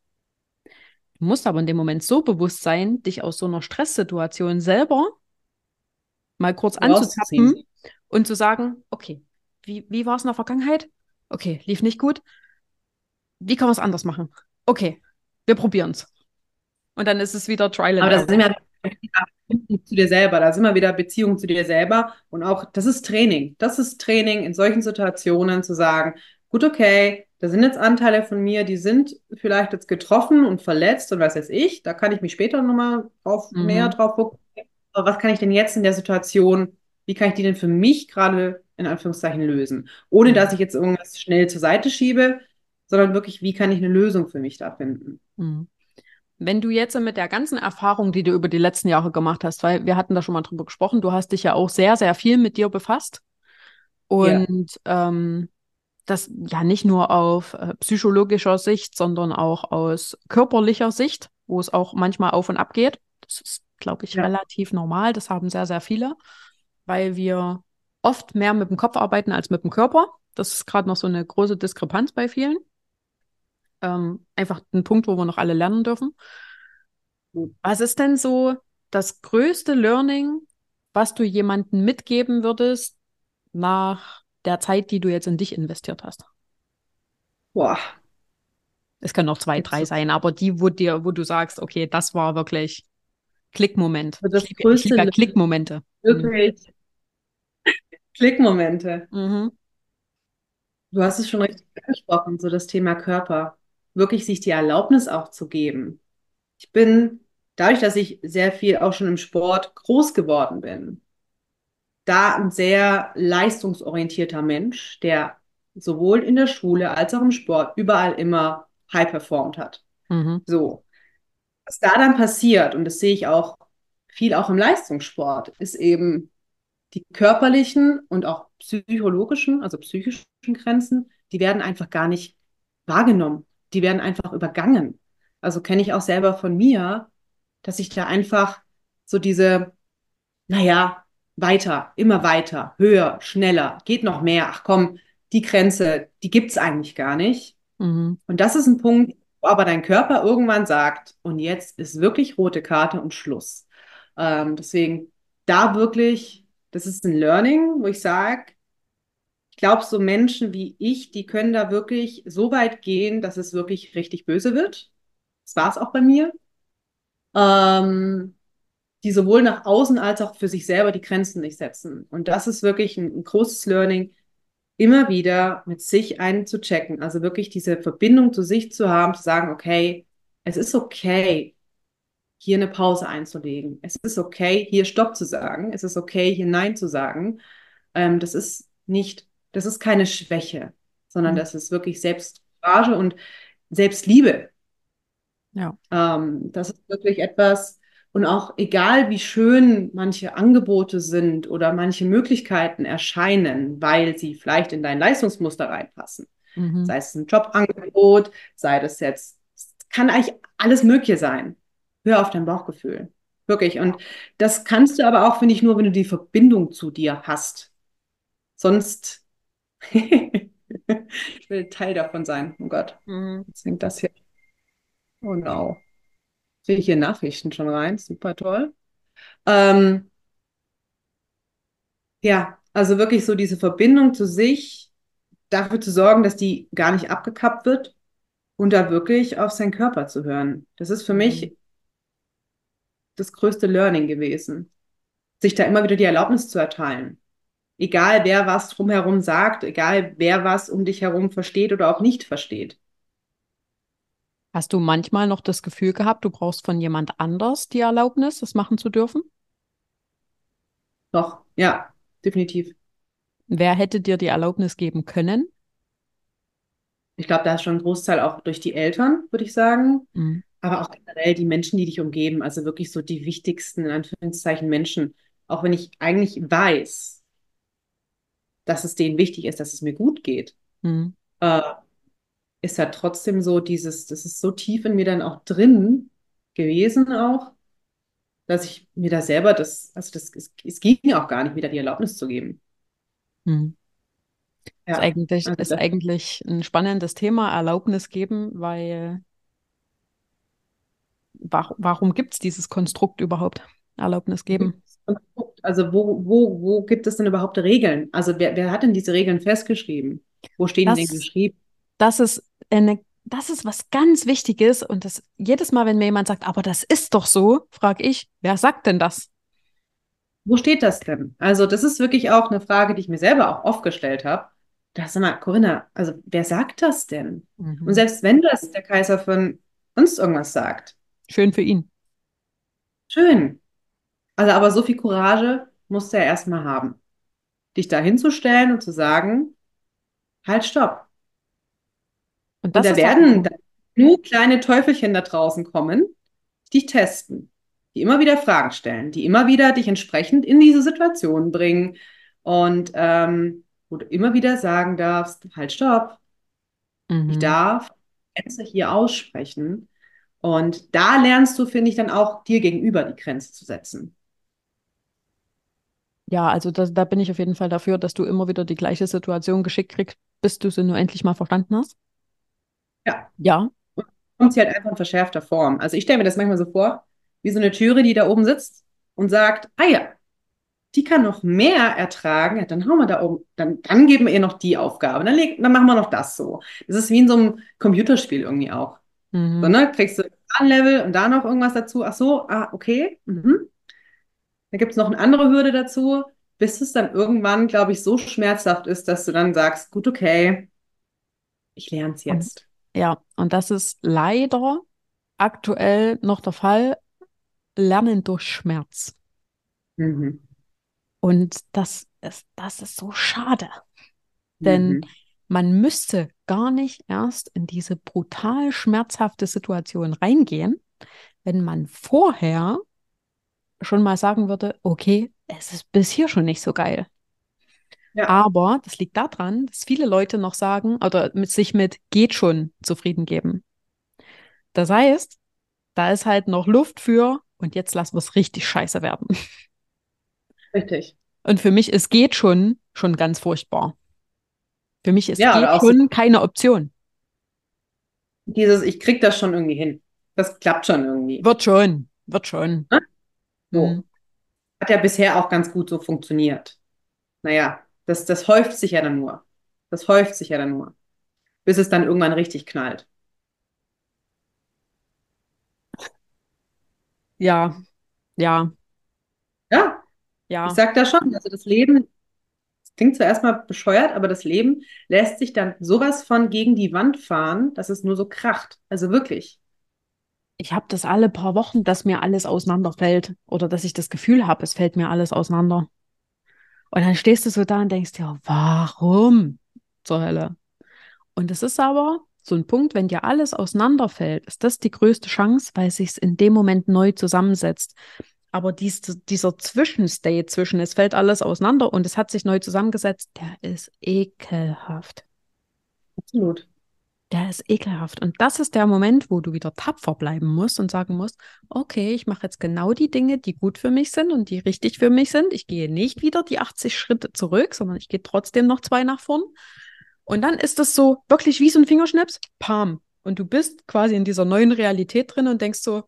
Du musst aber in dem Moment so bewusst sein, dich aus so einer Stresssituation selber mal kurz anzutappen und zu sagen, okay, wie, wie war es in der Vergangenheit? Okay, lief nicht gut. Wie kann man es anders machen? Okay, wir probieren es. Und dann ist es wieder Trial and Aber das sind wir zu dir selber, da sind wir wieder Beziehung zu dir selber und auch, das ist Training. Das ist Training in solchen Situationen zu sagen, gut, okay, da sind jetzt Anteile von mir, die sind vielleicht jetzt getroffen und verletzt und was weiß ich, da kann ich mich später nochmal drauf, mhm. mehr drauf gucken. Aber was kann ich denn jetzt in der Situation, wie kann ich die denn für mich gerade in Anführungszeichen lösen? Ohne mhm. dass ich jetzt irgendwas schnell zur Seite schiebe, sondern wirklich, wie kann ich eine Lösung für mich da finden? Mhm. Wenn du jetzt mit der ganzen Erfahrung, die du über die letzten Jahre gemacht hast, weil wir hatten da schon mal drüber gesprochen, du hast dich ja auch sehr, sehr viel mit dir befasst. Und ja. ähm, das ja nicht nur auf äh, psychologischer Sicht, sondern auch aus körperlicher Sicht, wo es auch manchmal auf und ab geht. Das ist, glaube ich, ja. relativ normal. Das haben sehr, sehr viele, weil wir oft mehr mit dem Kopf arbeiten als mit dem Körper. Das ist gerade noch so eine große Diskrepanz bei vielen. Ähm, einfach ein Punkt, wo wir noch alle lernen dürfen. Was ist denn so das größte Learning, was du jemandem mitgeben würdest nach der Zeit, die du jetzt in dich investiert hast? Boah. Es können auch zwei, drei sein, aber die, wo dir, wo du sagst, okay, das war wirklich Klickmoment. Das ich größte liebe Klickmomente. Wirklich. Mhm. Klickmomente. Mhm. Du hast es schon richtig angesprochen, so das Thema Körper. Wirklich sich die Erlaubnis auch zu geben. Ich bin, dadurch, dass ich sehr viel auch schon im Sport groß geworden bin, da ein sehr leistungsorientierter Mensch, der sowohl in der Schule als auch im Sport überall immer high performt hat. Mhm. So. Was da dann passiert, und das sehe ich auch viel auch im Leistungssport, ist eben die körperlichen und auch psychologischen, also psychischen Grenzen, die werden einfach gar nicht wahrgenommen. Die werden einfach übergangen. Also kenne ich auch selber von mir, dass ich da einfach so diese, naja, weiter, immer weiter, höher, schneller, geht noch mehr. Ach komm, die Grenze, die gibt es eigentlich gar nicht. Mhm. Und das ist ein Punkt, wo aber dein Körper irgendwann sagt, und jetzt ist wirklich rote Karte und Schluss. Ähm, deswegen da wirklich, das ist ein Learning, wo ich sage, glaube, so Menschen wie ich, die können da wirklich so weit gehen, dass es wirklich richtig böse wird. Das war es auch bei mir. Ähm, die sowohl nach außen als auch für sich selber die Grenzen nicht setzen. Und das ist wirklich ein, ein großes Learning, immer wieder mit sich einzuchecken. Also wirklich diese Verbindung zu sich zu haben, zu sagen, okay, es ist okay, hier eine Pause einzulegen. Es ist okay, hier Stopp zu sagen. Es ist okay, hier Nein zu sagen. Ähm, das ist nicht, das ist keine Schwäche, sondern mhm. das ist wirklich Selbstrage und Selbstliebe. Ja. Ähm, das ist wirklich etwas, und auch egal, wie schön manche Angebote sind oder manche Möglichkeiten erscheinen, weil sie vielleicht in dein Leistungsmuster reinpassen, mhm. sei es ein Jobangebot, sei das jetzt, kann eigentlich alles Mögliche sein. Hör auf dein Bauchgefühl. Wirklich. Und das kannst du aber auch, finde ich, nur, wenn du die Verbindung zu dir hast. Sonst, ich will Teil davon sein. Oh Gott, mhm. jetzt hängt das hier. Oh no sehe ich hier Nachrichten schon rein. Super toll. Ähm, ja, also wirklich so diese Verbindung zu sich, dafür zu sorgen, dass die gar nicht abgekappt wird und da wirklich auf seinen Körper zu hören. Das ist für mhm. mich das größte Learning gewesen, sich da immer wieder die Erlaubnis zu erteilen. Egal wer was drumherum sagt, egal wer was um dich herum versteht oder auch nicht versteht. Hast du manchmal noch das Gefühl gehabt, du brauchst von jemand anders die Erlaubnis, das machen zu dürfen? Doch, ja, definitiv. Wer hätte dir die Erlaubnis geben können? Ich glaube, da ist schon ein Großteil auch durch die Eltern, würde ich sagen. Mhm. Aber auch generell die Menschen, die dich umgeben. Also wirklich so die wichtigsten, in Anführungszeichen, Menschen. Auch wenn ich eigentlich weiß, dass es denen wichtig ist, dass es mir gut geht, mhm. äh, ist halt trotzdem so dieses, das ist so tief in mir dann auch drin gewesen auch, dass ich mir da selber das, also das, es, es ging mir auch gar nicht, mir da die Erlaubnis zu geben. Hm. Ja, ist eigentlich, also ist eigentlich ein spannendes Thema, Erlaubnis geben, weil warum, warum gibt es dieses Konstrukt überhaupt? Erlaubnis geben. Also wo, wo, wo gibt es denn überhaupt Regeln? Also wer, wer hat denn diese Regeln festgeschrieben? Wo stehen das, die denn geschrieben? Das ist eine, das ist was ganz Wichtiges und das jedes Mal, wenn mir jemand sagt, aber das ist doch so, frage ich, wer sagt denn das? Wo steht das denn? Also das ist wirklich auch eine Frage, die ich mir selber auch oft gestellt habe. Da sag mal, Corinna, also wer sagt das denn? Mhm. Und selbst wenn das der Kaiser von uns irgendwas sagt. Schön für ihn. Schön. Also aber so viel Courage musst du ja erstmal haben. Dich da hinzustellen und zu sagen, halt, stopp. Und, und da werden nur kleine Teufelchen da draußen kommen, die dich testen, die immer wieder Fragen stellen, die immer wieder dich entsprechend in diese Situation bringen und ähm, wo du immer wieder sagen darfst, halt, stopp. Mhm. Ich darf Grenze hier aussprechen. Und da lernst du, finde ich, dann auch dir gegenüber die Grenze zu setzen. Ja, also das, da bin ich auf jeden Fall dafür, dass du immer wieder die gleiche Situation geschickt kriegst, bis du sie nur endlich mal verstanden hast. Ja. Ja. Und kommt sie halt einfach in verschärfter Form. Also ich stelle mir das manchmal so vor, wie so eine Türe, die da oben sitzt und sagt, ah ja, die kann noch mehr ertragen, ja, dann hauen wir da oben, dann, dann geben wir ihr noch die Aufgabe, dann, leg, dann machen wir noch das so. Das ist wie in so einem Computerspiel irgendwie auch. Mhm. So, ne? Kriegst du ein Level und da noch irgendwas dazu. Ach so, ah, okay. Mhm. Da gibt es noch eine andere Hürde dazu, bis es dann irgendwann, glaube ich, so schmerzhaft ist, dass du dann sagst, gut, okay, ich lerne es jetzt. Ja, und das ist leider aktuell noch der Fall. Lernen durch Schmerz. Mhm. Und das ist, das ist so schade. Denn mhm. man müsste gar nicht erst in diese brutal schmerzhafte Situation reingehen, wenn man vorher schon mal sagen würde, okay, es ist bis hier schon nicht so geil. Ja. Aber das liegt daran, dass viele Leute noch sagen oder mit sich mit geht schon zufrieden geben. Das heißt, da ist halt noch Luft für und jetzt lassen wir es richtig scheiße werden. Richtig. Und für mich ist geht schon schon ganz furchtbar. Für mich ist ja, geht schon keine Option. Dieses, ich krieg das schon irgendwie hin. Das klappt schon irgendwie. Wird schon, wird schon. Ne? So. Mhm. Hat ja bisher auch ganz gut so funktioniert. Naja, das, das häuft sich ja dann nur. Das häuft sich ja dann nur. Bis es dann irgendwann richtig knallt. Ja, ja. Ja. Ja. Ich sag da schon, also das Leben, das klingt zuerst mal bescheuert, aber das Leben lässt sich dann sowas von gegen die Wand fahren, dass es nur so kracht. Also wirklich. Ich habe das alle paar Wochen, dass mir alles auseinanderfällt oder dass ich das Gefühl habe, es fällt mir alles auseinander. Und dann stehst du so da und denkst dir, warum zur Hölle? Und es ist aber so ein Punkt, wenn dir alles auseinanderfällt, ist das die größte Chance, weil es sich in dem Moment neu zusammensetzt. Aber dies, dieser Zwischenstate zwischen, es fällt alles auseinander und es hat sich neu zusammengesetzt, der ist ekelhaft. Absolut. Der ist ekelhaft. Und das ist der Moment, wo du wieder tapfer bleiben musst und sagen musst, okay, ich mache jetzt genau die Dinge, die gut für mich sind und die richtig für mich sind. Ich gehe nicht wieder die 80 Schritte zurück, sondern ich gehe trotzdem noch zwei nach vorn. Und dann ist das so wirklich wie so ein Fingerschnips, pam. Und du bist quasi in dieser neuen Realität drin und denkst so,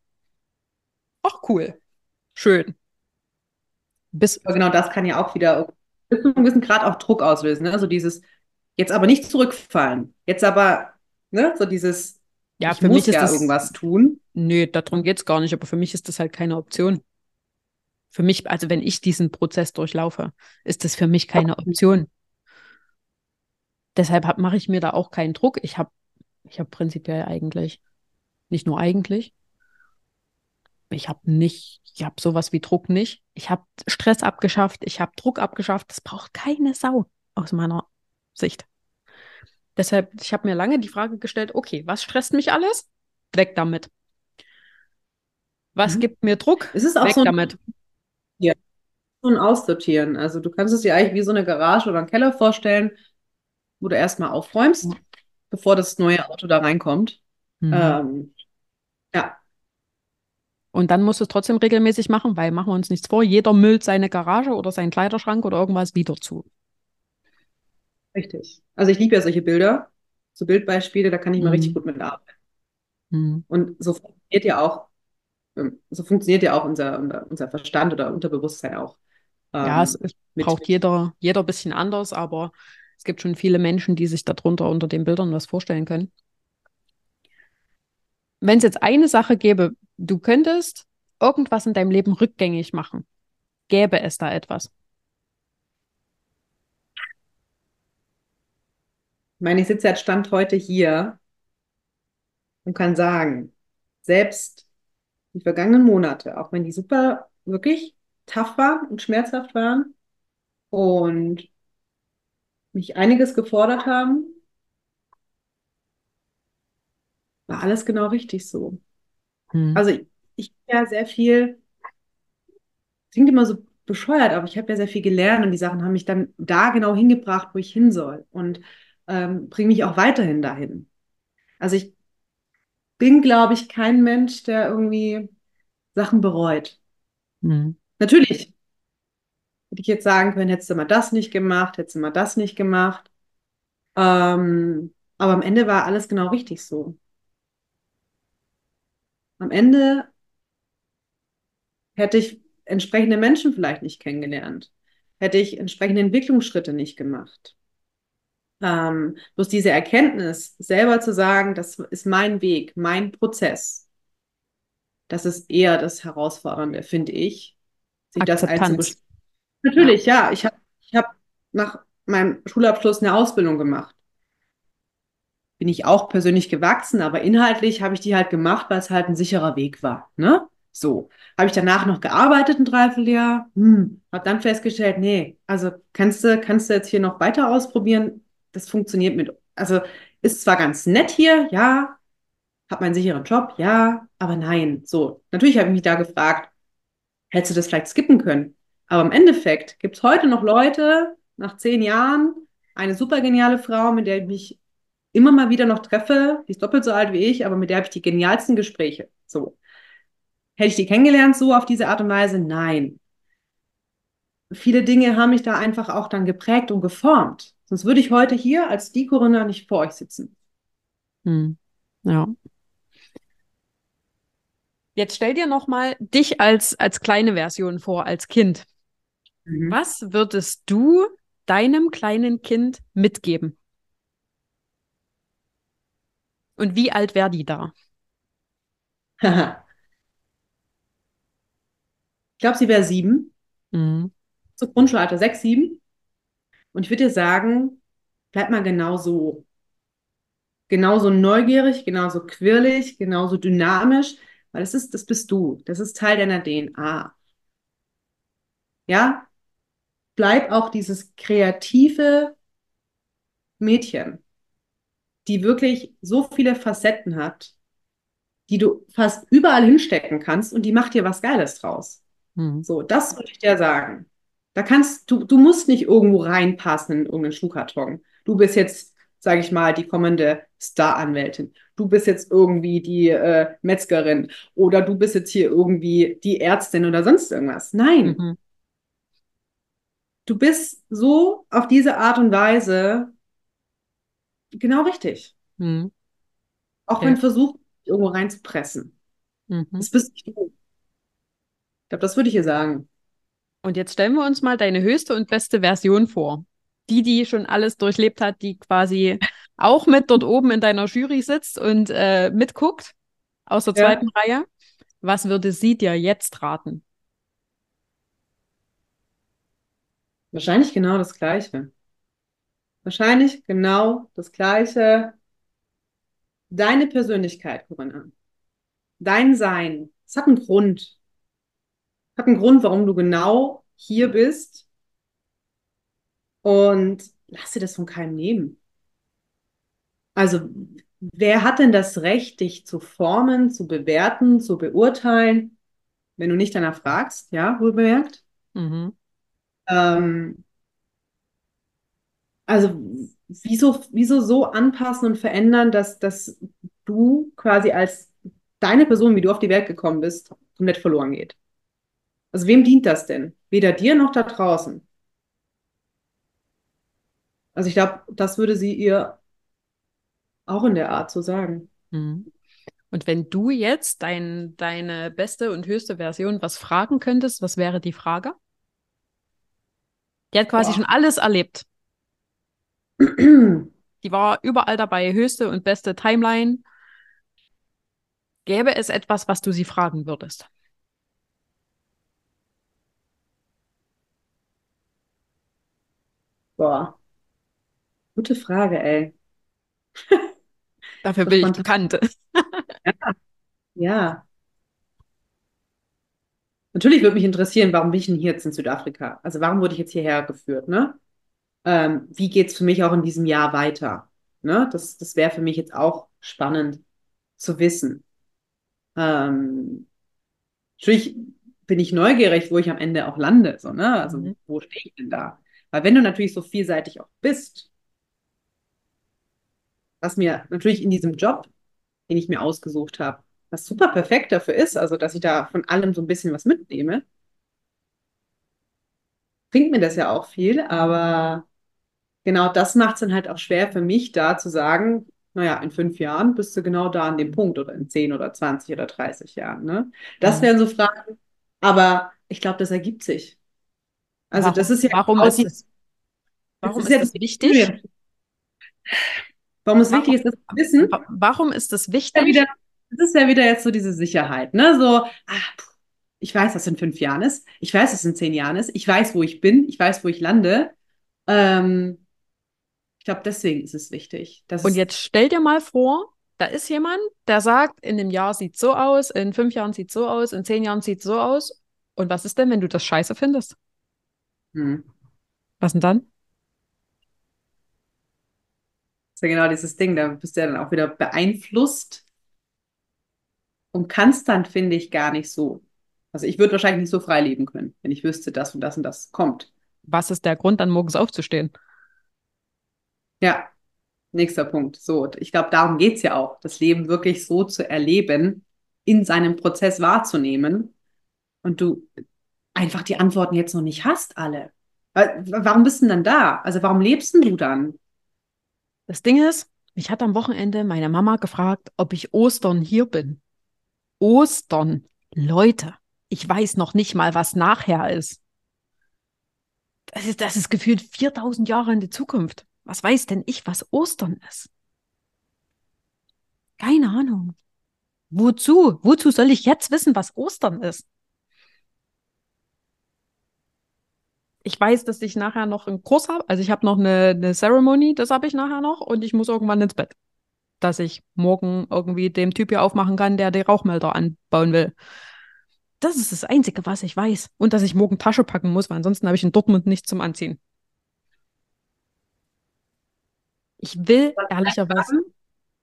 ach cool, schön. Bis genau das kann ja auch wieder bis zu einem gewissen Grad auch Druck auslösen. Ne? Also dieses, jetzt aber nicht zurückfallen, jetzt aber Ne? So dieses, ja, ich für muss mich ist ja das, irgendwas tun. Nö, darum geht es gar nicht, aber für mich ist das halt keine Option. Für mich, also wenn ich diesen Prozess durchlaufe, ist das für mich keine Option. Deshalb mache ich mir da auch keinen Druck. Ich habe ich hab prinzipiell eigentlich, nicht nur eigentlich, ich habe nicht, ich habe sowas wie Druck nicht. Ich habe Stress abgeschafft, ich habe Druck abgeschafft. Das braucht keine Sau. aus meiner Sicht. Deshalb, ich habe mir lange die Frage gestellt, okay, was stresst mich alles? Weg damit. Was mhm. gibt mir Druck? Es ist auch Weg so ein, damit. Ja, so ein Aussortieren. Also du kannst es dir eigentlich wie so eine Garage oder einen Keller vorstellen, wo du erstmal aufräumst, mhm. bevor das neue Auto da reinkommt. Mhm. Ähm, ja. Und dann musst du es trotzdem regelmäßig machen, weil machen wir uns nichts vor, jeder müllt seine Garage oder seinen Kleiderschrank oder irgendwas wieder zu. Richtig. Also ich liebe ja solche Bilder, so Bildbeispiele, da kann ich mal richtig mhm. gut mit arbeiten. Mhm. Und so funktioniert ja auch, ähm, so funktioniert ja auch unser, unser Verstand oder Unterbewusstsein auch. Ja, es, es ähm, braucht jeder, jeder ein bisschen anders, aber es gibt schon viele Menschen, die sich darunter unter den Bildern was vorstellen können. Wenn es jetzt eine Sache gäbe, du könntest irgendwas in deinem Leben rückgängig machen, gäbe es da etwas? Ich meine, ich sitze jetzt Stand heute hier und kann sagen, selbst die vergangenen Monate, auch wenn die super, wirklich tough waren und schmerzhaft waren und mich einiges gefordert haben, war alles genau richtig so. Hm. Also ich, ich ja sehr viel, klingt immer so bescheuert, aber ich habe ja sehr viel gelernt und die Sachen haben mich dann da genau hingebracht, wo ich hin soll und ähm, bringen mich auch weiterhin dahin. Also ich bin, glaube ich, kein Mensch, der irgendwie Sachen bereut. Hm. Natürlich hätte ich jetzt sagen können, hättest du mal das nicht gemacht, hättest du mal das nicht gemacht. Ähm, aber am Ende war alles genau richtig so. Am Ende hätte ich entsprechende Menschen vielleicht nicht kennengelernt, hätte ich entsprechende Entwicklungsschritte nicht gemacht. Ähm, bloß diese Erkenntnis, selber zu sagen, das ist mein Weg, mein Prozess, das ist eher das Herausfordernde, finde ich, sich das einzubestimmen. Natürlich, ja. ja. Ich habe ich hab nach meinem Schulabschluss eine Ausbildung gemacht. Bin ich auch persönlich gewachsen, aber inhaltlich habe ich die halt gemacht, weil es halt ein sicherer Weg war. Ne? So. Habe ich danach noch gearbeitet, ein Dreivierteljahr. Hm. Habe dann festgestellt, nee, also kannst du, kannst du jetzt hier noch weiter ausprobieren? Das funktioniert mit, also ist zwar ganz nett hier, ja, habe meinen sicheren Job, ja, aber nein. So, natürlich habe ich mich da gefragt, hättest du das vielleicht skippen können? Aber im Endeffekt gibt es heute noch Leute, nach zehn Jahren, eine super geniale Frau, mit der ich mich immer mal wieder noch treffe, die ist doppelt so alt wie ich, aber mit der habe ich die genialsten Gespräche. So. Hätte ich die kennengelernt so auf diese Art und Weise? Nein. Viele Dinge haben mich da einfach auch dann geprägt und geformt. Sonst würde ich heute hier als die Corinna nicht vor euch sitzen. Hm. Ja. Jetzt stell dir noch mal dich als, als kleine Version vor, als Kind. Mhm. Was würdest du deinem kleinen Kind mitgeben? Und wie alt wäre die da? ich glaube, sie wäre sieben. Mhm. So Grundschulalter, sechs, sieben. Und ich würde dir sagen, bleib mal genau so. Genauso neugierig, genauso quirlig, genauso dynamisch, weil das ist, das bist du. Das ist Teil deiner DNA. Ja, bleib auch dieses kreative Mädchen, die wirklich so viele Facetten hat, die du fast überall hinstecken kannst und die macht dir was Geiles draus. Mhm. So, das würde ich dir sagen. Da kannst du, du musst nicht irgendwo reinpassen in irgendeinen Schuhkarton. Du bist jetzt, sage ich mal, die kommende Star-Anwältin. Du bist jetzt irgendwie die äh, Metzgerin oder du bist jetzt hier irgendwie die Ärztin oder sonst irgendwas. Nein, mhm du bist so auf diese Art und Weise genau richtig. Mhm. Auch okay. wenn versucht, irgendwo reinzupressen. Mhm. Das bist nicht du. Ich glaube, das würde ich hier sagen. Und jetzt stellen wir uns mal deine höchste und beste Version vor. Die, die schon alles durchlebt hat, die quasi auch mit dort oben in deiner Jury sitzt und äh, mitguckt aus der zweiten ja. Reihe. Was würde sie dir jetzt raten? Wahrscheinlich genau das Gleiche. Wahrscheinlich genau das Gleiche. Deine Persönlichkeit, Corinna. Dein Sein. Es hat einen Grund. Hat einen Grund, warum du genau hier bist. Und lass dir das von keinem nehmen. Also, wer hat denn das Recht, dich zu formen, zu bewerten, zu beurteilen, wenn du nicht danach fragst? Ja, wohl bemerkt? Mhm. Ähm, also, wieso, wieso so anpassen und verändern, dass, dass du quasi als deine Person, wie du auf die Welt gekommen bist, komplett verloren geht? Also, wem dient das denn? Weder dir noch da draußen. Also ich glaube, das würde sie ihr auch in der Art so sagen. Mhm. Und wenn du jetzt dein, deine beste und höchste Version was fragen könntest, was wäre die Frage? Die hat quasi Boah. schon alles erlebt. die war überall dabei, höchste und beste Timeline. Gäbe es etwas, was du sie fragen würdest? Boah. Gute Frage, ey. Dafür bin ich bekannt. ja. ja. Natürlich würde mich interessieren, warum bin ich denn hier jetzt in Südafrika? Also warum wurde ich jetzt hierher geführt, ne? Ähm, wie geht es für mich auch in diesem Jahr weiter? Ne? Das, das wäre für mich jetzt auch spannend zu wissen. Ähm, natürlich bin ich neugierig, wo ich am Ende auch lande. So, ne? Also mhm. wo stehe ich denn da? Weil wenn du natürlich so vielseitig auch bist, was mir natürlich in diesem Job, den ich mir ausgesucht habe, was super perfekt dafür ist, also dass ich da von allem so ein bisschen was mitnehme, bringt mir das ja auch viel, aber genau das macht es dann halt auch schwer für mich, da zu sagen, naja, in fünf Jahren bist du genau da an dem Punkt oder in zehn oder zwanzig oder dreißig Jahren. Ne? Das ja. wären so Fragen, aber ich glaube, das ergibt sich. Also warum, das ist ja warum ist es, warum ist, ist das wichtig? Warum es wichtig ist, das zu wissen. Warum ist das wichtig? wieder, das ist ja wieder jetzt so diese Sicherheit, ne? So, ach, ich weiß, was in fünf Jahren ist. Ich weiß, was in zehn Jahren ist. Ich weiß, wo ich bin. Ich weiß, wo ich lande. Ähm, ich glaube, deswegen ist es wichtig. Und jetzt stell dir mal vor, da ist jemand, der sagt, in dem Jahr sieht so aus, in fünf Jahren sieht so aus, in zehn Jahren sieht so aus. Und was ist denn, wenn du das scheiße findest? Hm. Was denn dann? ist ja genau dieses Ding, da bist du ja dann auch wieder beeinflusst und kannst dann, finde ich, gar nicht so. Also ich würde wahrscheinlich nicht so frei leben können, wenn ich wüsste, dass und das und das kommt. Was ist der Grund, dann morgens aufzustehen? Ja, nächster Punkt. So, ich glaube, darum geht es ja auch, das Leben wirklich so zu erleben, in seinem Prozess wahrzunehmen und du einfach die Antworten jetzt noch nicht hast, alle. Warum bist du denn dann da? Also warum lebst du dann? Das Ding ist, mich hat am Wochenende meine Mama gefragt, ob ich Ostern hier bin. Ostern, Leute, ich weiß noch nicht mal, was nachher ist. Das ist, das ist gefühlt 4000 Jahre in die Zukunft. Was weiß denn ich, was Ostern ist? Keine Ahnung. Wozu? Wozu soll ich jetzt wissen, was Ostern ist? Ich weiß, dass ich nachher noch einen Kurs habe. Also ich habe noch eine, eine Ceremony, das habe ich nachher noch und ich muss irgendwann ins Bett. Dass ich morgen irgendwie dem Typ hier aufmachen kann, der die Rauchmelder anbauen will. Das ist das Einzige, was ich weiß. Und dass ich morgen Tasche packen muss, weil ansonsten habe ich in Dortmund nichts zum Anziehen. Ich will seit ehrlicherweise. Wann,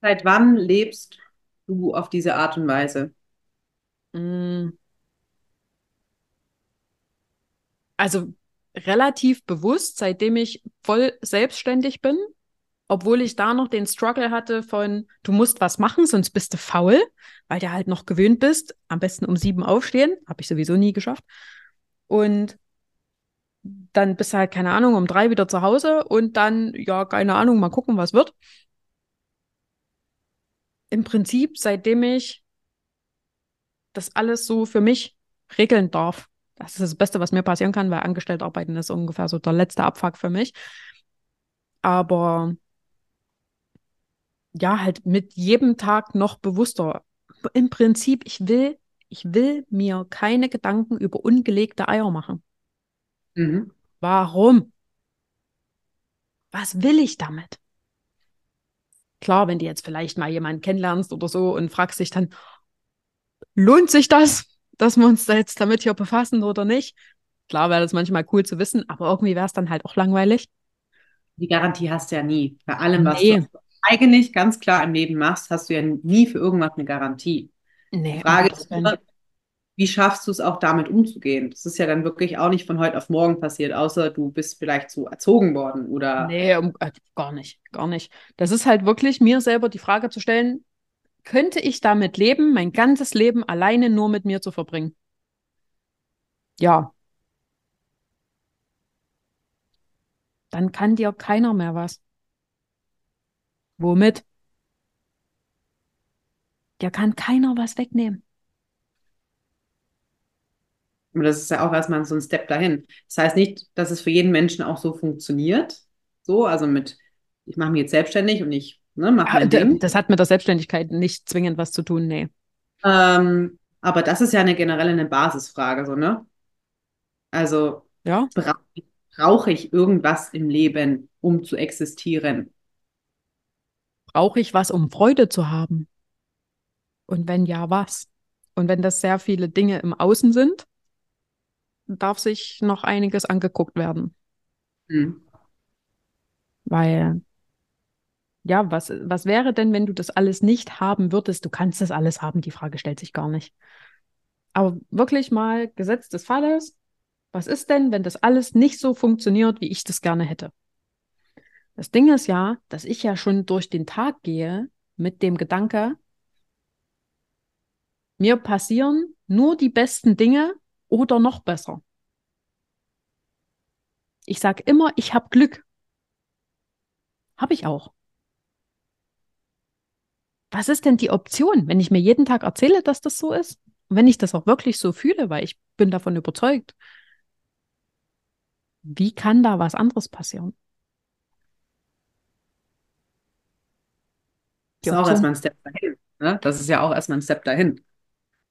seit wann lebst du auf diese Art und Weise? Mm. Also relativ bewusst, seitdem ich voll selbstständig bin, obwohl ich da noch den Struggle hatte von, du musst was machen, sonst bist du faul, weil du halt noch gewöhnt bist, am besten um sieben aufstehen, habe ich sowieso nie geschafft. Und dann bist du halt, keine Ahnung, um drei wieder zu Hause und dann, ja, keine Ahnung, mal gucken, was wird. Im Prinzip, seitdem ich das alles so für mich regeln darf, das ist das Beste, was mir passieren kann, weil angestellt arbeiten ist ungefähr so der letzte Abfuck für mich. Aber ja, halt mit jedem Tag noch bewusster. Im Prinzip, ich will, ich will mir keine Gedanken über ungelegte Eier machen. Mhm. Warum? Was will ich damit? Klar, wenn du jetzt vielleicht mal jemanden kennenlernst oder so und fragst dich dann, lohnt sich das? Dass wir uns da jetzt damit hier befassen oder nicht. Klar wäre das manchmal cool zu wissen, aber irgendwie wäre es dann halt auch langweilig. Die Garantie hast du ja nie. Bei allem, was nee. du eigentlich ganz klar im Leben machst, hast du ja nie für irgendwas eine Garantie. Nee, Die Frage ist nur, wie schaffst du es auch damit umzugehen? Das ist ja dann wirklich auch nicht von heute auf morgen passiert, außer du bist vielleicht so erzogen worden oder. Nee, um, äh, gar nicht, gar nicht. Das ist halt wirklich mir selber die Frage zu stellen, könnte ich damit leben, mein ganzes Leben alleine nur mit mir zu verbringen? Ja. Dann kann dir keiner mehr was. Womit? Dir kann keiner was wegnehmen. Aber das ist ja auch erstmal so ein Step dahin. Das heißt nicht, dass es für jeden Menschen auch so funktioniert. So, also mit, ich mache mich jetzt selbstständig und ich ne, mein ah, Ding. Das hat mit der Selbstständigkeit nicht zwingend was zu tun, nee. Ähm, aber das ist ja eine generelle eine Basisfrage, so, ne? Also, ja. brauche brauch ich irgendwas im Leben, um zu existieren? Brauche ich was, um Freude zu haben? Und wenn ja, was? Und wenn das sehr viele Dinge im Außen sind, darf sich noch einiges angeguckt werden. Mhm. Weil, ja, was, was wäre denn, wenn du das alles nicht haben würdest? Du kannst das alles haben, die Frage stellt sich gar nicht. Aber wirklich mal Gesetz des Falles, was ist denn, wenn das alles nicht so funktioniert, wie ich das gerne hätte? Das Ding ist ja, dass ich ja schon durch den Tag gehe mit dem Gedanke, mir passieren nur die besten Dinge, oder noch besser. Ich sage immer, ich habe Glück. Habe ich auch. Was ist denn die Option, wenn ich mir jeden Tag erzähle, dass das so ist? Und wenn ich das auch wirklich so fühle, weil ich bin davon überzeugt, wie kann da was anderes passieren? Das ist auch erstmal ein Step dahin. Ne? Das ist ja auch erstmal ein Step dahin.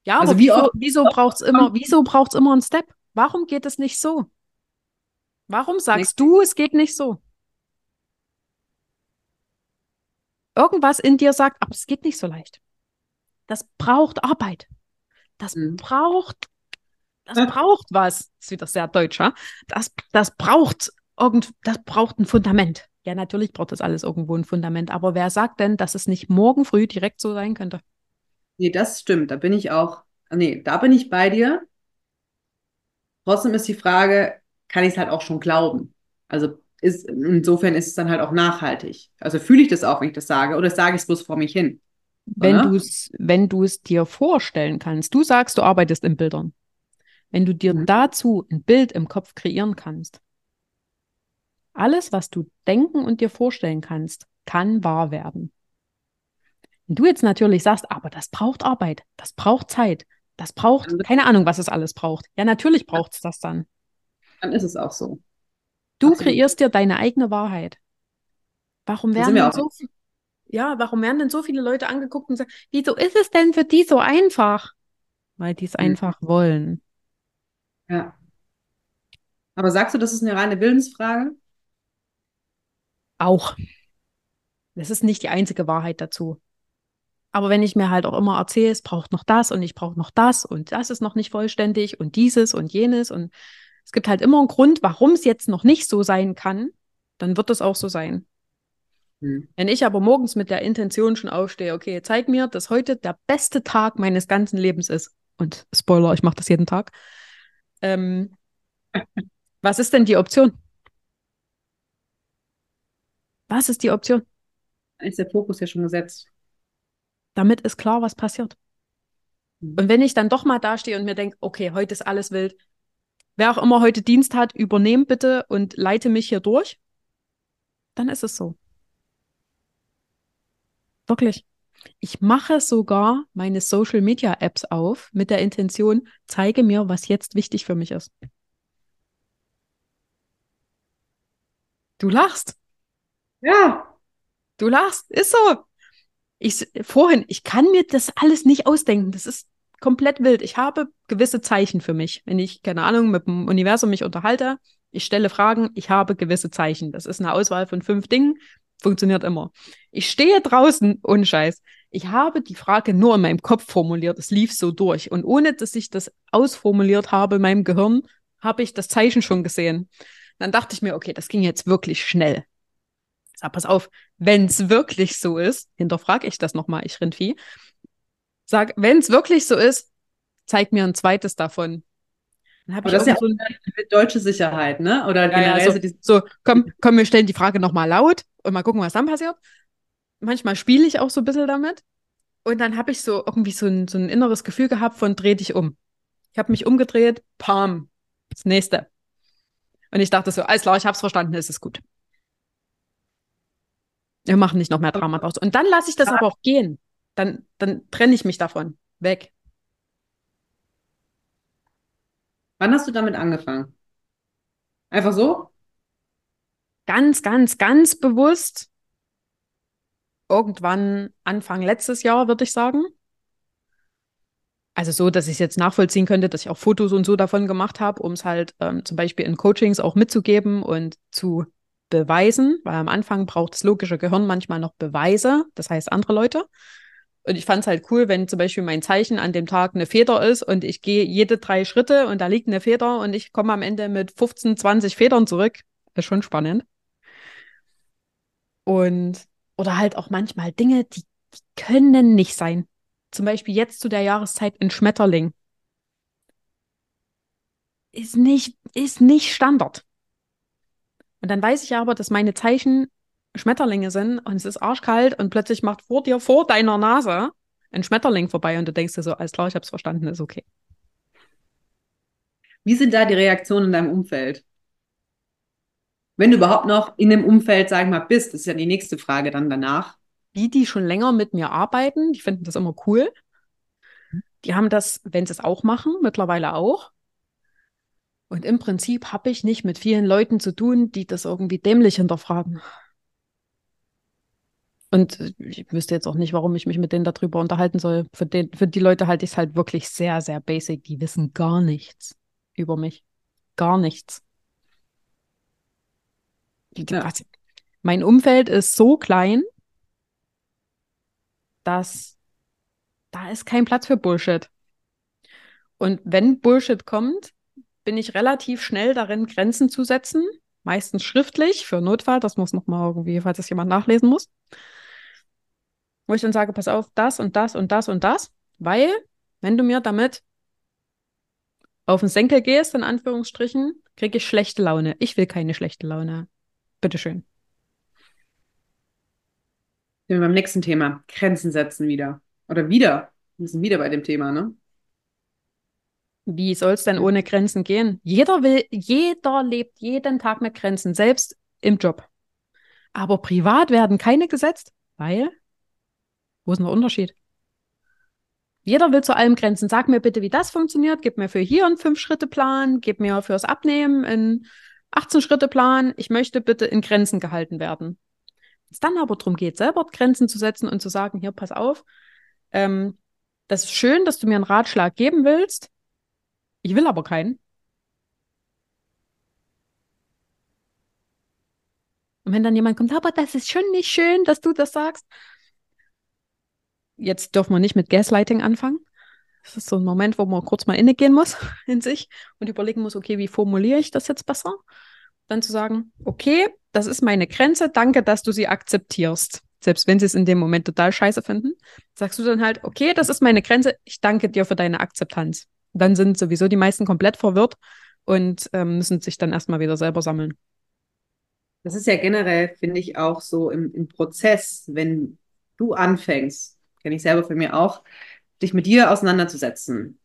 Ja, also aber wieso, wieso braucht es immer, wieso braucht's immer einen Step? Warum geht es nicht so? Warum sagst nicht. du, es geht nicht so? Irgendwas in dir sagt, aber es geht nicht so leicht. Das braucht Arbeit. Das mhm. braucht, das braucht was. Das ist wieder sehr deutsch, ja? Das, das braucht irgend, das braucht ein Fundament. Ja, natürlich braucht das alles irgendwo ein Fundament. Aber wer sagt denn, dass es nicht morgen früh direkt so sein könnte? Nee, das stimmt. Da bin ich auch, nee, da bin ich bei dir. Trotzdem ist die Frage, kann ich es halt auch schon glauben? Also ist, insofern ist es dann halt auch nachhaltig. Also fühle ich das auch, wenn ich das sage, oder sage ich es bloß vor mich hin? Wenn du es, wenn du es dir vorstellen kannst, du sagst, du arbeitest in Bildern. Wenn du dir mhm. dazu ein Bild im Kopf kreieren kannst, alles, was du denken und dir vorstellen kannst, kann wahr werden. Wenn du jetzt natürlich sagst, aber das braucht Arbeit, das braucht Zeit, das braucht, keine Ahnung, was es alles braucht. Ja, natürlich braucht es das dann. Dann ist es auch so. Du Absolut. kreierst dir deine eigene Wahrheit. Warum werden denn so ja, warum werden denn so viele Leute angeguckt und sagen, wieso ist es denn für die so einfach? Weil die es mhm. einfach wollen. Ja. Aber sagst du, das ist eine reine Willensfrage? Auch. Das ist nicht die einzige Wahrheit dazu. Aber wenn ich mir halt auch immer erzähle, es braucht noch das und ich brauche noch das und das ist noch nicht vollständig und dieses und jenes und es gibt halt immer einen Grund, warum es jetzt noch nicht so sein kann, dann wird es auch so sein. Hm. Wenn ich aber morgens mit der Intention schon aufstehe, okay, zeig mir, dass heute der beste Tag meines ganzen Lebens ist. Und Spoiler, ich mache das jeden Tag. Ähm, was ist denn die Option? Was ist die Option? Ist der Fokus ja schon gesetzt damit ist klar, was passiert. Mhm. Und wenn ich dann doch mal dastehe und mir denke, okay, heute ist alles wild, wer auch immer heute Dienst hat, übernehm bitte und leite mich hier durch, dann ist es so. Wirklich. Ich mache sogar meine Social Media Apps auf mit der Intention, zeige mir, was jetzt wichtig für mich ist. Du lachst. Ja. Du lachst. Ist so ich vorhin, ich kann mir das alles nicht ausdenken. Das ist komplett wild. Ich habe gewisse Zeichen für mich. Wenn ich, keine Ahnung, mit dem Universum mich unterhalte, ich stelle Fragen, ich habe gewisse Zeichen. Das ist eine Auswahl von fünf Dingen, funktioniert immer. Ich stehe draußen, ohne Scheiß. Ich habe die Frage nur in meinem Kopf formuliert. Es lief so durch. Und ohne dass ich das ausformuliert habe in meinem Gehirn, habe ich das Zeichen schon gesehen. Dann dachte ich mir, okay, das ging jetzt wirklich schnell. Sag, pass auf, wenn es wirklich so ist, hinterfrage ich das nochmal, ich Rindvieh. Sag, wenn es wirklich so ist, zeig mir ein zweites davon. Aber das ist ja so eine deutsche Sicherheit, ne? Oder generell ja, so, so, komm, komm, wir stellen die Frage nochmal laut und mal gucken, was dann passiert. Manchmal spiele ich auch so ein bisschen damit. Und dann habe ich so irgendwie so ein, so ein inneres Gefühl gehabt von dreh dich um. Ich habe mich umgedreht, pam, das nächste. Und ich dachte so, alles klar, ich habe es verstanden, ist es gut. Wir machen nicht noch mehr Drama draus. Und dann lasse ich das aber auch gehen. Dann, dann trenne ich mich davon. Weg. Wann hast du damit angefangen? Einfach so? Ganz, ganz, ganz bewusst. Irgendwann Anfang letztes Jahr, würde ich sagen. Also so, dass ich es jetzt nachvollziehen könnte, dass ich auch Fotos und so davon gemacht habe, um es halt ähm, zum Beispiel in Coachings auch mitzugeben und zu beweisen, weil am Anfang braucht das logische Gehirn manchmal noch Beweise, das heißt andere Leute. Und ich fand es halt cool, wenn zum Beispiel mein Zeichen an dem Tag eine Feder ist und ich gehe jede drei Schritte und da liegt eine Feder und ich komme am Ende mit 15, 20 Federn zurück. Ist schon spannend. Und, oder halt auch manchmal Dinge, die, die können nicht sein. Zum Beispiel jetzt zu der Jahreszeit ein Schmetterling. Ist nicht, ist nicht Standard. Und dann weiß ich aber, dass meine Zeichen Schmetterlinge sind und es ist arschkalt und plötzlich macht vor dir, vor deiner Nase ein Schmetterling vorbei und du denkst dir so, alles klar, ich hab's verstanden, ist okay. Wie sind da die Reaktionen in deinem Umfeld? Wenn du überhaupt noch in dem Umfeld, sag ich mal, bist, das ist ja die nächste Frage dann danach. Die, die schon länger mit mir arbeiten, die finden das immer cool. Die haben das, wenn sie es auch machen, mittlerweile auch. Und im Prinzip habe ich nicht mit vielen Leuten zu tun, die das irgendwie dämlich hinterfragen. Und ich wüsste jetzt auch nicht, warum ich mich mit denen darüber unterhalten soll. Für, den, für die Leute halte ich es halt wirklich sehr, sehr basic. Die wissen gar nichts über mich. Gar nichts. Ja. Mein Umfeld ist so klein, dass da ist kein Platz für Bullshit. Und wenn Bullshit kommt, bin ich relativ schnell darin, Grenzen zu setzen. Meistens schriftlich für Notfall. Das muss nochmal irgendwie, falls das jemand nachlesen muss wo ich dann sage, pass auf, das und das und das und das, weil wenn du mir damit auf den Senkel gehst, in Anführungsstrichen, kriege ich schlechte Laune. Ich will keine schlechte Laune. Bitteschön. Sind wir beim nächsten Thema. Grenzen setzen wieder. Oder wieder. Wir sind wieder bei dem Thema, ne? Wie soll es denn ohne Grenzen gehen? Jeder will, jeder lebt jeden Tag mit Grenzen, selbst im Job. Aber privat werden keine gesetzt, weil wo ist denn der Unterschied? Jeder will zu allem Grenzen. Sag mir bitte, wie das funktioniert. Gib mir für hier einen Fünf-Schritte-Plan. Gib mir fürs Abnehmen einen 18-Schritte-Plan. Ich möchte bitte in Grenzen gehalten werden. Wenn es dann aber darum geht, selber Grenzen zu setzen und zu sagen, hier, pass auf, ähm, das ist schön, dass du mir einen Ratschlag geben willst. Ich will aber keinen. Und wenn dann jemand kommt, aber das ist schon nicht schön, dass du das sagst, jetzt dürfen wir nicht mit Gaslighting anfangen. Das ist so ein Moment, wo man kurz mal innegehen muss in sich und überlegen muss, okay, wie formuliere ich das jetzt besser? Dann zu sagen, okay, das ist meine Grenze, danke, dass du sie akzeptierst. Selbst wenn sie es in dem Moment total scheiße finden, sagst du dann halt, okay, das ist meine Grenze, ich danke dir für deine Akzeptanz. Dann sind sowieso die meisten komplett verwirrt und ähm, müssen sich dann erstmal wieder selber sammeln. Das ist ja generell, finde ich, auch so im, im Prozess, wenn du anfängst, kenne ich selber von mir auch, dich mit dir auseinanderzusetzen.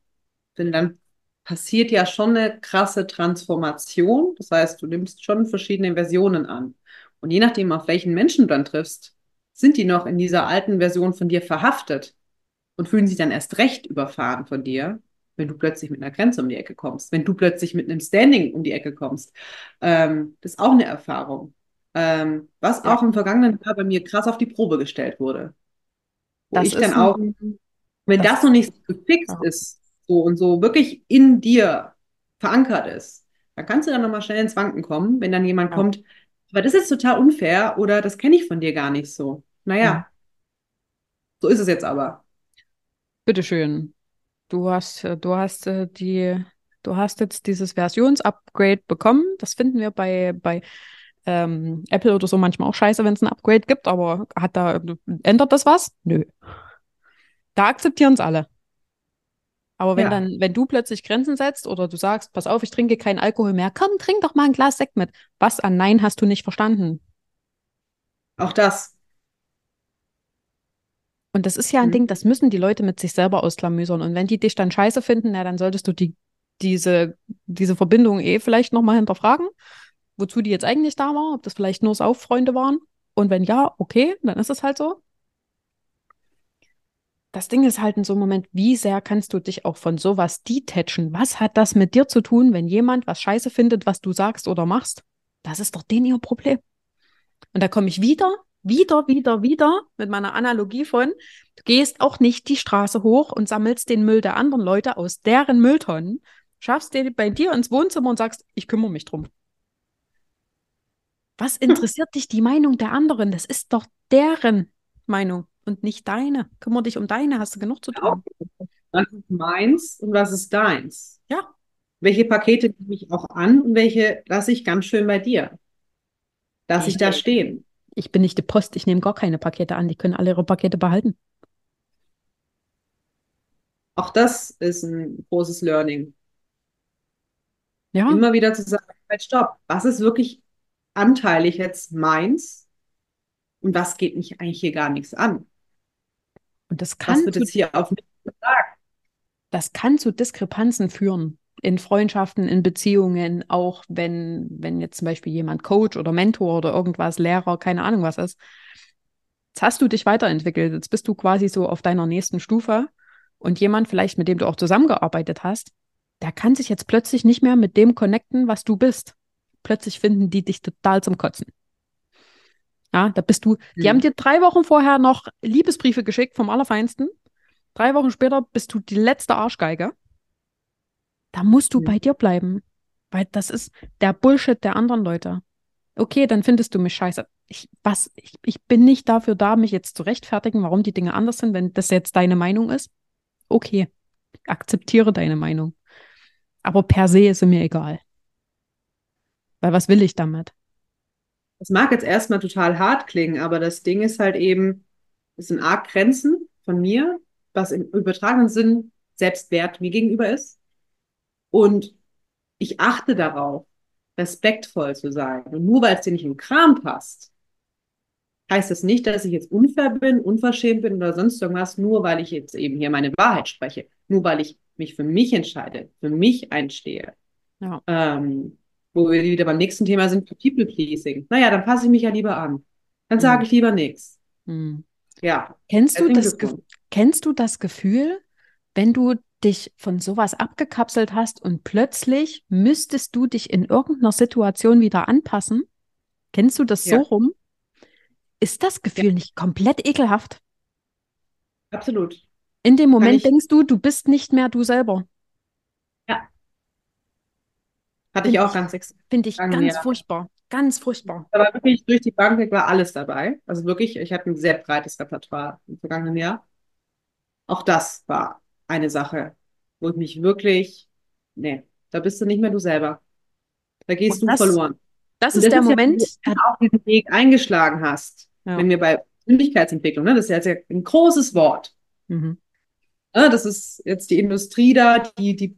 Denn dann passiert ja schon eine krasse Transformation. Das heißt, du nimmst schon verschiedene Versionen an. Und je nachdem, auf welchen Menschen du dann triffst, sind die noch in dieser alten Version von dir verhaftet und fühlen sich dann erst recht überfahren von dir, wenn du plötzlich mit einer Grenze um die Ecke kommst, wenn du plötzlich mit einem Standing um die Ecke kommst. Ähm, das ist auch eine Erfahrung. Ähm, was ja. auch im vergangenen Jahr bei mir krass auf die Probe gestellt wurde. Wo das ich dann auch, wenn das, das noch nicht gefixt ja. ist, so und so wirklich in dir verankert ist, dann kannst du dann nochmal schnell ins Wanken kommen, wenn dann jemand ja. kommt, aber das ist total unfair oder das kenne ich von dir gar nicht so. Naja, ja. so ist es jetzt aber. Bitteschön. Du hast, äh, du hast äh, die, du hast jetzt dieses Versionsupgrade bekommen. Das finden wir bei, bei ähm, Apple oder so manchmal auch scheiße, wenn es ein Upgrade gibt, aber hat da, ändert das was? Nö. Da akzeptieren es alle. Aber wenn ja. dann, wenn du plötzlich Grenzen setzt oder du sagst, pass auf, ich trinke keinen Alkohol mehr, komm, trink doch mal ein Glas Sekt mit. Was an Nein hast du nicht verstanden? Auch das. Und das ist ja ein mhm. Ding, das müssen die Leute mit sich selber ausklamüsern. Und wenn die dich dann scheiße finden, na, dann solltest du die, diese, diese Verbindung eh vielleicht nochmal hinterfragen, wozu die jetzt eigentlich da war, ob das vielleicht nur Sauffreunde waren. Und wenn ja, okay, dann ist es halt so das Ding ist halt in so einem Moment, wie sehr kannst du dich auch von sowas detachen? Was hat das mit dir zu tun, wenn jemand was scheiße findet, was du sagst oder machst? Das ist doch den ihr Problem. Und da komme ich wieder, wieder, wieder, wieder mit meiner Analogie von, du gehst auch nicht die Straße hoch und sammelst den Müll der anderen Leute aus deren Mülltonnen, schaffst den bei dir ins Wohnzimmer und sagst, ich kümmere mich drum. Was interessiert dich die Meinung der anderen? Das ist doch deren Meinung und nicht deine. Kümmere dich um deine, hast du genug zu tun. Was ist meins und was ist deins? Ja. Welche Pakete nehme ich auch an und welche lasse ich ganz schön bei dir? Lasse ich da stehen? Ich bin nicht die Post, ich nehme gar keine Pakete an. Die können alle ihre Pakete behalten. Auch das ist ein großes Learning. Ja. Immer wieder zu sagen, halt, stopp, was ist wirklich anteilig jetzt meins und was geht mich eigentlich hier gar nichts an? Und das kann das wird jetzt hier auf mich gesagt. Das kann zu Diskrepanzen führen in Freundschaften, in Beziehungen, auch wenn, wenn jetzt zum Beispiel jemand Coach oder Mentor oder irgendwas, Lehrer, keine Ahnung was ist. Jetzt hast du dich weiterentwickelt, jetzt bist du quasi so auf deiner nächsten Stufe und jemand vielleicht, mit dem du auch zusammengearbeitet hast, der kann sich jetzt plötzlich nicht mehr mit dem connecten, was du bist. Plötzlich finden die dich total zum Kotzen. Ja, da bist du, die mhm. haben dir drei Wochen vorher noch Liebesbriefe geschickt vom Allerfeinsten. Drei Wochen später bist du die letzte Arschgeige. Da musst du mhm. bei dir bleiben. Weil das ist der Bullshit der anderen Leute. Okay, dann findest du mich scheiße. Ich, was, ich, ich bin nicht dafür da, mich jetzt zu rechtfertigen, warum die Dinge anders sind, wenn das jetzt deine Meinung ist. Okay, akzeptiere deine Meinung. Aber per se ist sie mir egal. Weil was will ich damit? Das mag jetzt erstmal total hart klingen, aber das Ding ist halt eben, es sind arg Grenzen von mir, was im übertragenen Sinn Selbstwert mir gegenüber ist. Und ich achte darauf, respektvoll zu sein. Und nur weil es dir nicht im Kram passt, heißt das nicht, dass ich jetzt unfair bin, unverschämt bin oder sonst irgendwas, nur weil ich jetzt eben hier meine Wahrheit spreche. Nur weil ich mich für mich entscheide, für mich einstehe. Ja. Ähm, wo wir wieder beim nächsten Thema sind, People Pleasing. Naja, dann passe ich mich ja lieber an. Dann sage mhm. ich lieber nichts. Mhm. Ja. Kennst du, das kennst du das Gefühl, wenn du dich von sowas abgekapselt hast und plötzlich müsstest du dich in irgendeiner Situation wieder anpassen? Kennst du das ja. so rum? Ist das Gefühl ja. nicht komplett ekelhaft? Absolut. In dem Moment denkst du, du bist nicht mehr du selber. Hatte ich auch ganz extrem. Finde ich ganz ja. furchtbar. Ganz furchtbar. Aber wirklich durch die Bank weg war alles dabei. Also wirklich, ich hatte ein sehr breites Repertoire im vergangenen Jahr. Auch das war eine Sache, wo ich mich wirklich, nee, da bist du nicht mehr du selber. Da gehst das, du verloren. Das ist das der ist Moment, ja, wenn du auch diesen Weg eingeschlagen hast. Ja. Wenn wir bei Persönlichkeitsentwicklung, ne, das ist ja ein großes Wort. Mhm. Ja, das ist jetzt die Industrie da, die, die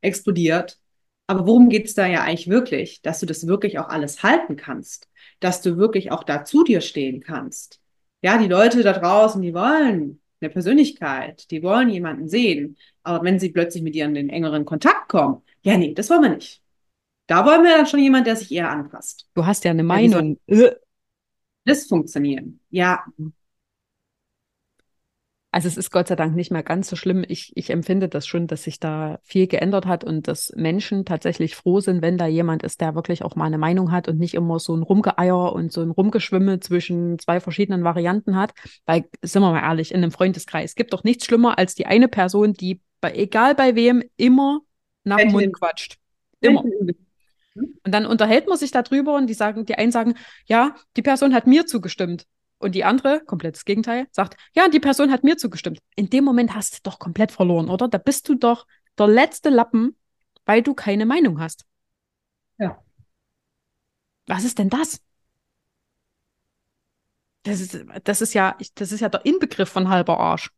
explodiert. Aber worum geht es da ja eigentlich wirklich? Dass du das wirklich auch alles halten kannst, dass du wirklich auch da zu dir stehen kannst. Ja, die Leute da draußen, die wollen eine Persönlichkeit, die wollen jemanden sehen. Aber wenn sie plötzlich mit dir in den engeren Kontakt kommen, ja, nee, das wollen wir nicht. Da wollen wir dann schon jemand, der sich eher anpasst. Du hast ja eine Meinung. Ja, das funktionieren. Ja. Also es ist Gott sei Dank nicht mehr ganz so schlimm. Ich, ich empfinde das schon, dass sich da viel geändert hat und dass Menschen tatsächlich froh sind, wenn da jemand ist, der wirklich auch mal eine Meinung hat und nicht immer so ein Rumgeeier und so ein Rumgeschwimme zwischen zwei verschiedenen Varianten hat. Weil, sind wir mal ehrlich, in einem Freundeskreis gibt doch nichts schlimmer als die eine Person, die bei, egal bei wem, immer nach dem Mund quatscht. Immer. Und dann unterhält man sich darüber und die sagen, die einen sagen, ja, die Person hat mir zugestimmt. Und die andere, komplettes Gegenteil, sagt, ja, die Person hat mir zugestimmt. In dem Moment hast du doch komplett verloren, oder? Da bist du doch der letzte Lappen, weil du keine Meinung hast. Ja. Was ist denn das? Das ist, das ist ja, das ist ja der Inbegriff von halber Arsch.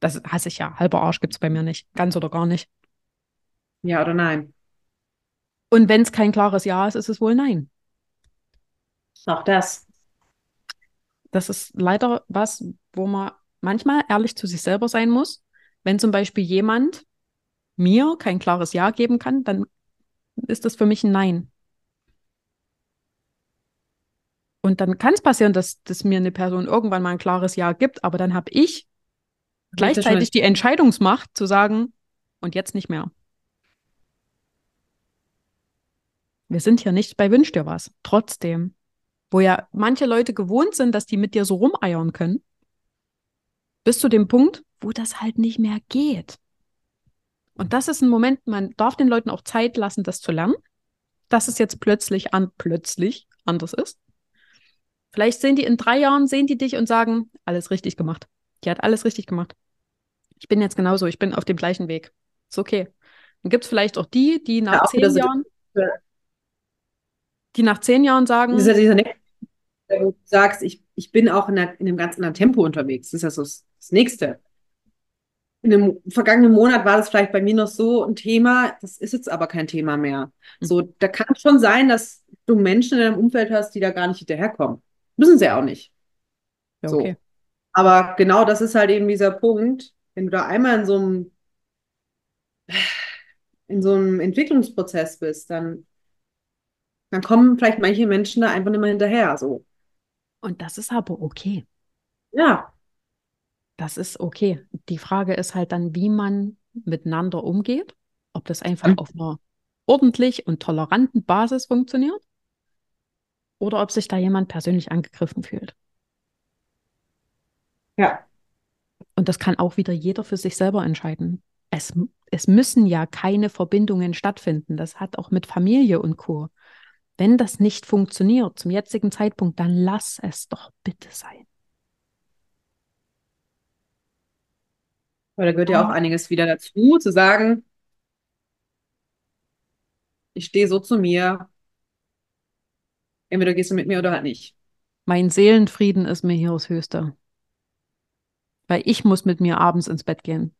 Das hasse ich ja. Halber Arsch gibt es bei mir nicht. Ganz oder gar nicht. Ja oder nein? Und wenn es kein klares Ja ist, ist es wohl Nein. Auch das. Das ist leider was, wo man manchmal ehrlich zu sich selber sein muss. Wenn zum Beispiel jemand mir kein klares Ja geben kann, dann ist das für mich ein Nein. Und dann kann es passieren, dass, dass mir eine Person irgendwann mal ein klares Ja gibt, aber dann habe ich gleichzeitig die Entscheidungsmacht zu sagen, und jetzt nicht mehr. Wir sind hier nicht bei Wünsch dir was. Trotzdem. Wo ja manche Leute gewohnt sind, dass die mit dir so rumeiern können. Bis zu dem Punkt, wo das halt nicht mehr geht. Und das ist ein Moment, man darf den Leuten auch Zeit lassen, das zu lernen, dass es jetzt plötzlich an, plötzlich anders ist. Vielleicht sehen die in drei Jahren, sehen die dich und sagen, alles richtig gemacht. Die hat alles richtig gemacht. Ich bin jetzt genauso, ich bin auf dem gleichen Weg. Ist okay. Dann gibt es vielleicht auch die, die nach ja, zehn Jahren, die nach zehn Jahren sagen. Dieser, dieser du sagst, ich, ich bin auch in, einer, in einem ganz anderen Tempo unterwegs. Das ist ja so das, das Nächste. In dem vergangenen Monat war das vielleicht bei mir noch so ein Thema, das ist jetzt aber kein Thema mehr. Mhm. So, da kann schon sein, dass du Menschen in deinem Umfeld hast, die da gar nicht hinterherkommen. Müssen sie auch nicht. Ja, okay. So. Aber genau das ist halt eben dieser Punkt, wenn du da einmal in so einem in so einem Entwicklungsprozess bist, dann, dann kommen vielleicht manche Menschen da einfach nicht mehr hinterher. So. Und das ist aber okay. Ja. Das ist okay. Die Frage ist halt dann, wie man miteinander umgeht. Ob das einfach mhm. auf einer ordentlich und toleranten Basis funktioniert oder ob sich da jemand persönlich angegriffen fühlt. Ja. Und das kann auch wieder jeder für sich selber entscheiden. Es, es müssen ja keine Verbindungen stattfinden. Das hat auch mit Familie und Co. Wenn das nicht funktioniert zum jetzigen Zeitpunkt, dann lass es doch bitte sein. Weil da gehört ja auch einiges wieder dazu, zu sagen, ich stehe so zu mir, entweder gehst du mit mir oder halt nicht. Mein Seelenfrieden ist mir hier das Höchste. Weil ich muss mit mir abends ins Bett gehen.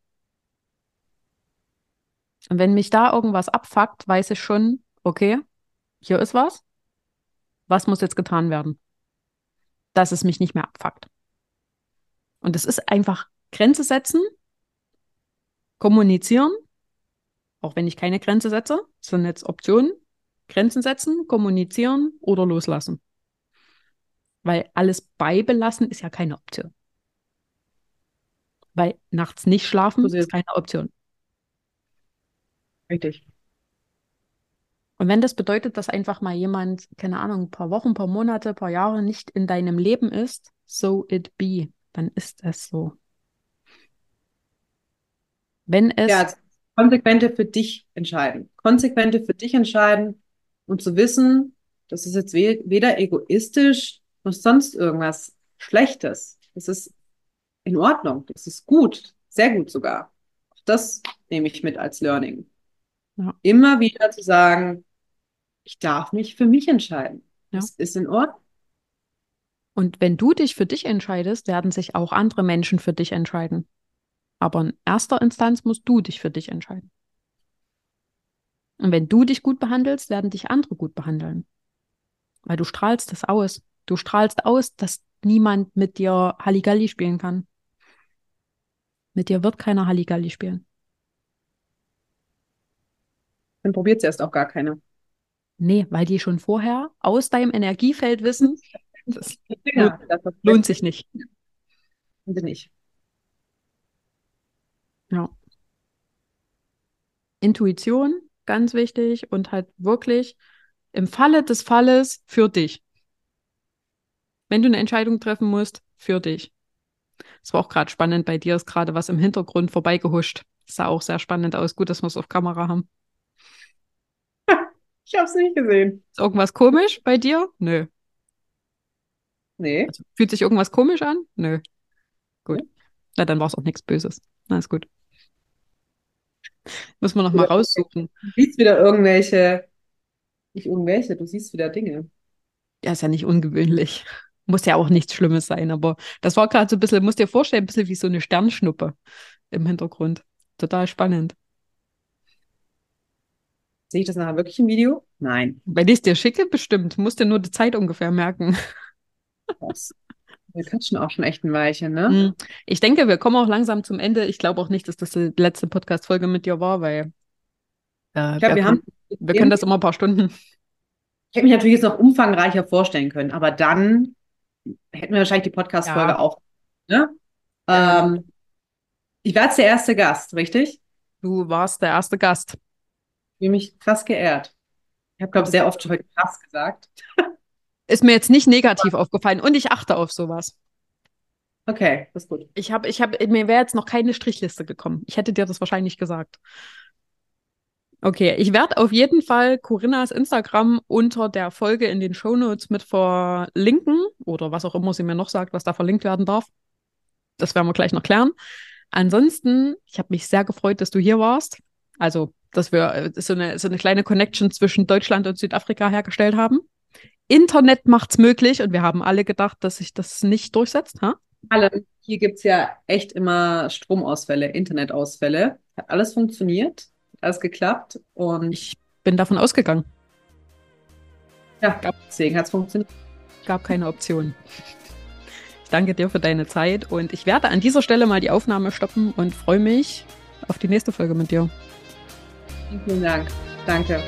Und wenn mich da irgendwas abfuckt, weiß ich schon, okay, hier ist was. Was muss jetzt getan werden? Dass es mich nicht mehr abfuckt. Und es ist einfach Grenze setzen, kommunizieren, auch wenn ich keine Grenze setze, sind jetzt Optionen, Grenzen setzen, kommunizieren oder loslassen. Weil alles beibelassen ist ja keine Option. Weil nachts nicht schlafen ist keine Option. Richtig. Und wenn das bedeutet, dass einfach mal jemand, keine Ahnung, ein paar Wochen, ein paar Monate, ein paar Jahre nicht in deinem Leben ist, so it be, dann ist es so. Wenn es. Ja, konsequente für dich entscheiden. Konsequente für dich entscheiden und zu wissen, das ist jetzt weder egoistisch noch sonst irgendwas Schlechtes. Das ist in Ordnung. Das ist gut. Sehr gut sogar. Auch das nehme ich mit als Learning. Ja. Immer wieder zu sagen, ich darf mich für mich entscheiden. Ja. Das ist in Ordnung. Und wenn du dich für dich entscheidest, werden sich auch andere Menschen für dich entscheiden. Aber in erster Instanz musst du dich für dich entscheiden. Und wenn du dich gut behandelst, werden dich andere gut behandeln. Weil du strahlst das aus. Du strahlst aus, dass niemand mit dir Halligalli spielen kann. Mit dir wird keiner Halligalli spielen. Dann probiert es erst auch gar keine. Nee, weil die schon vorher aus deinem Energiefeld wissen, das, ja, das lohnt sich nicht. Bin ich. Ja. Intuition, ganz wichtig und halt wirklich im Falle des Falles für dich. Wenn du eine Entscheidung treffen musst, für dich. Das war auch gerade spannend. Bei dir ist gerade was im Hintergrund vorbeigehuscht. Das sah auch sehr spannend aus. Gut, dass wir es auf Kamera haben. Ich habe es nicht gesehen. Ist irgendwas komisch bei dir? Nö. Nee. Also, fühlt sich irgendwas komisch an? Nö. Gut. Na, dann war es auch nichts Böses. Na, ist gut. Muss man noch mal raussuchen. Siehst wieder irgendwelche Nicht irgendwelche, du siehst wieder Dinge. Ja, ist ja nicht ungewöhnlich. Muss ja auch nichts Schlimmes sein, aber das war gerade so ein bisschen, musst dir vorstellen, ein bisschen wie so eine Sternschnuppe im Hintergrund. Total spannend. Sehe ich das nachher wirklich im Video? Nein. Wenn ich es dir schicke, bestimmt. Musst dir nur die Zeit ungefähr merken. Was? Wir quatschen auch schon echt ein Weilchen, ne? Hm. Ich denke, wir kommen auch langsam zum Ende. Ich glaube auch nicht, dass das die letzte Podcast-Folge mit dir war, weil äh, ich glaube, wir, wir, haben, wir können das immer ein paar Stunden. Ich hätte mich natürlich jetzt noch umfangreicher vorstellen können, aber dann hätten wir wahrscheinlich die Podcast-Folge ja. auch. Ne? Ähm, ich war jetzt der erste Gast, richtig? Du warst der erste Gast. Ich fühle mich krass geehrt. Ich habe, glaube ich, sehr oft heute krass gesagt. Ist mir jetzt nicht negativ aufgefallen und ich achte auf sowas. Okay, das ist gut. Ich habe, ich habe, mir wäre jetzt noch keine Strichliste gekommen. Ich hätte dir das wahrscheinlich gesagt. Okay, ich werde auf jeden Fall Corinnas Instagram unter der Folge in den Shownotes mit verlinken oder was auch immer sie mir noch sagt, was da verlinkt werden darf. Das werden wir gleich noch klären. Ansonsten, ich habe mich sehr gefreut, dass du hier warst. Also, dass wir äh, so eine, so eine kleine Connection zwischen Deutschland und Südafrika hergestellt haben. Internet macht's möglich und wir haben alle gedacht, dass sich das nicht durchsetzt. Ha? Alle. Hier gibt es ja echt immer Stromausfälle, Internetausfälle. Hat alles funktioniert, hat alles geklappt und ich bin davon ausgegangen. Ja, gab, deswegen hat es funktioniert. Gab keine Option. Ich danke dir für deine Zeit und ich werde an dieser Stelle mal die Aufnahme stoppen und freue mich auf die nächste Folge mit dir. Vielen Dank. Danke.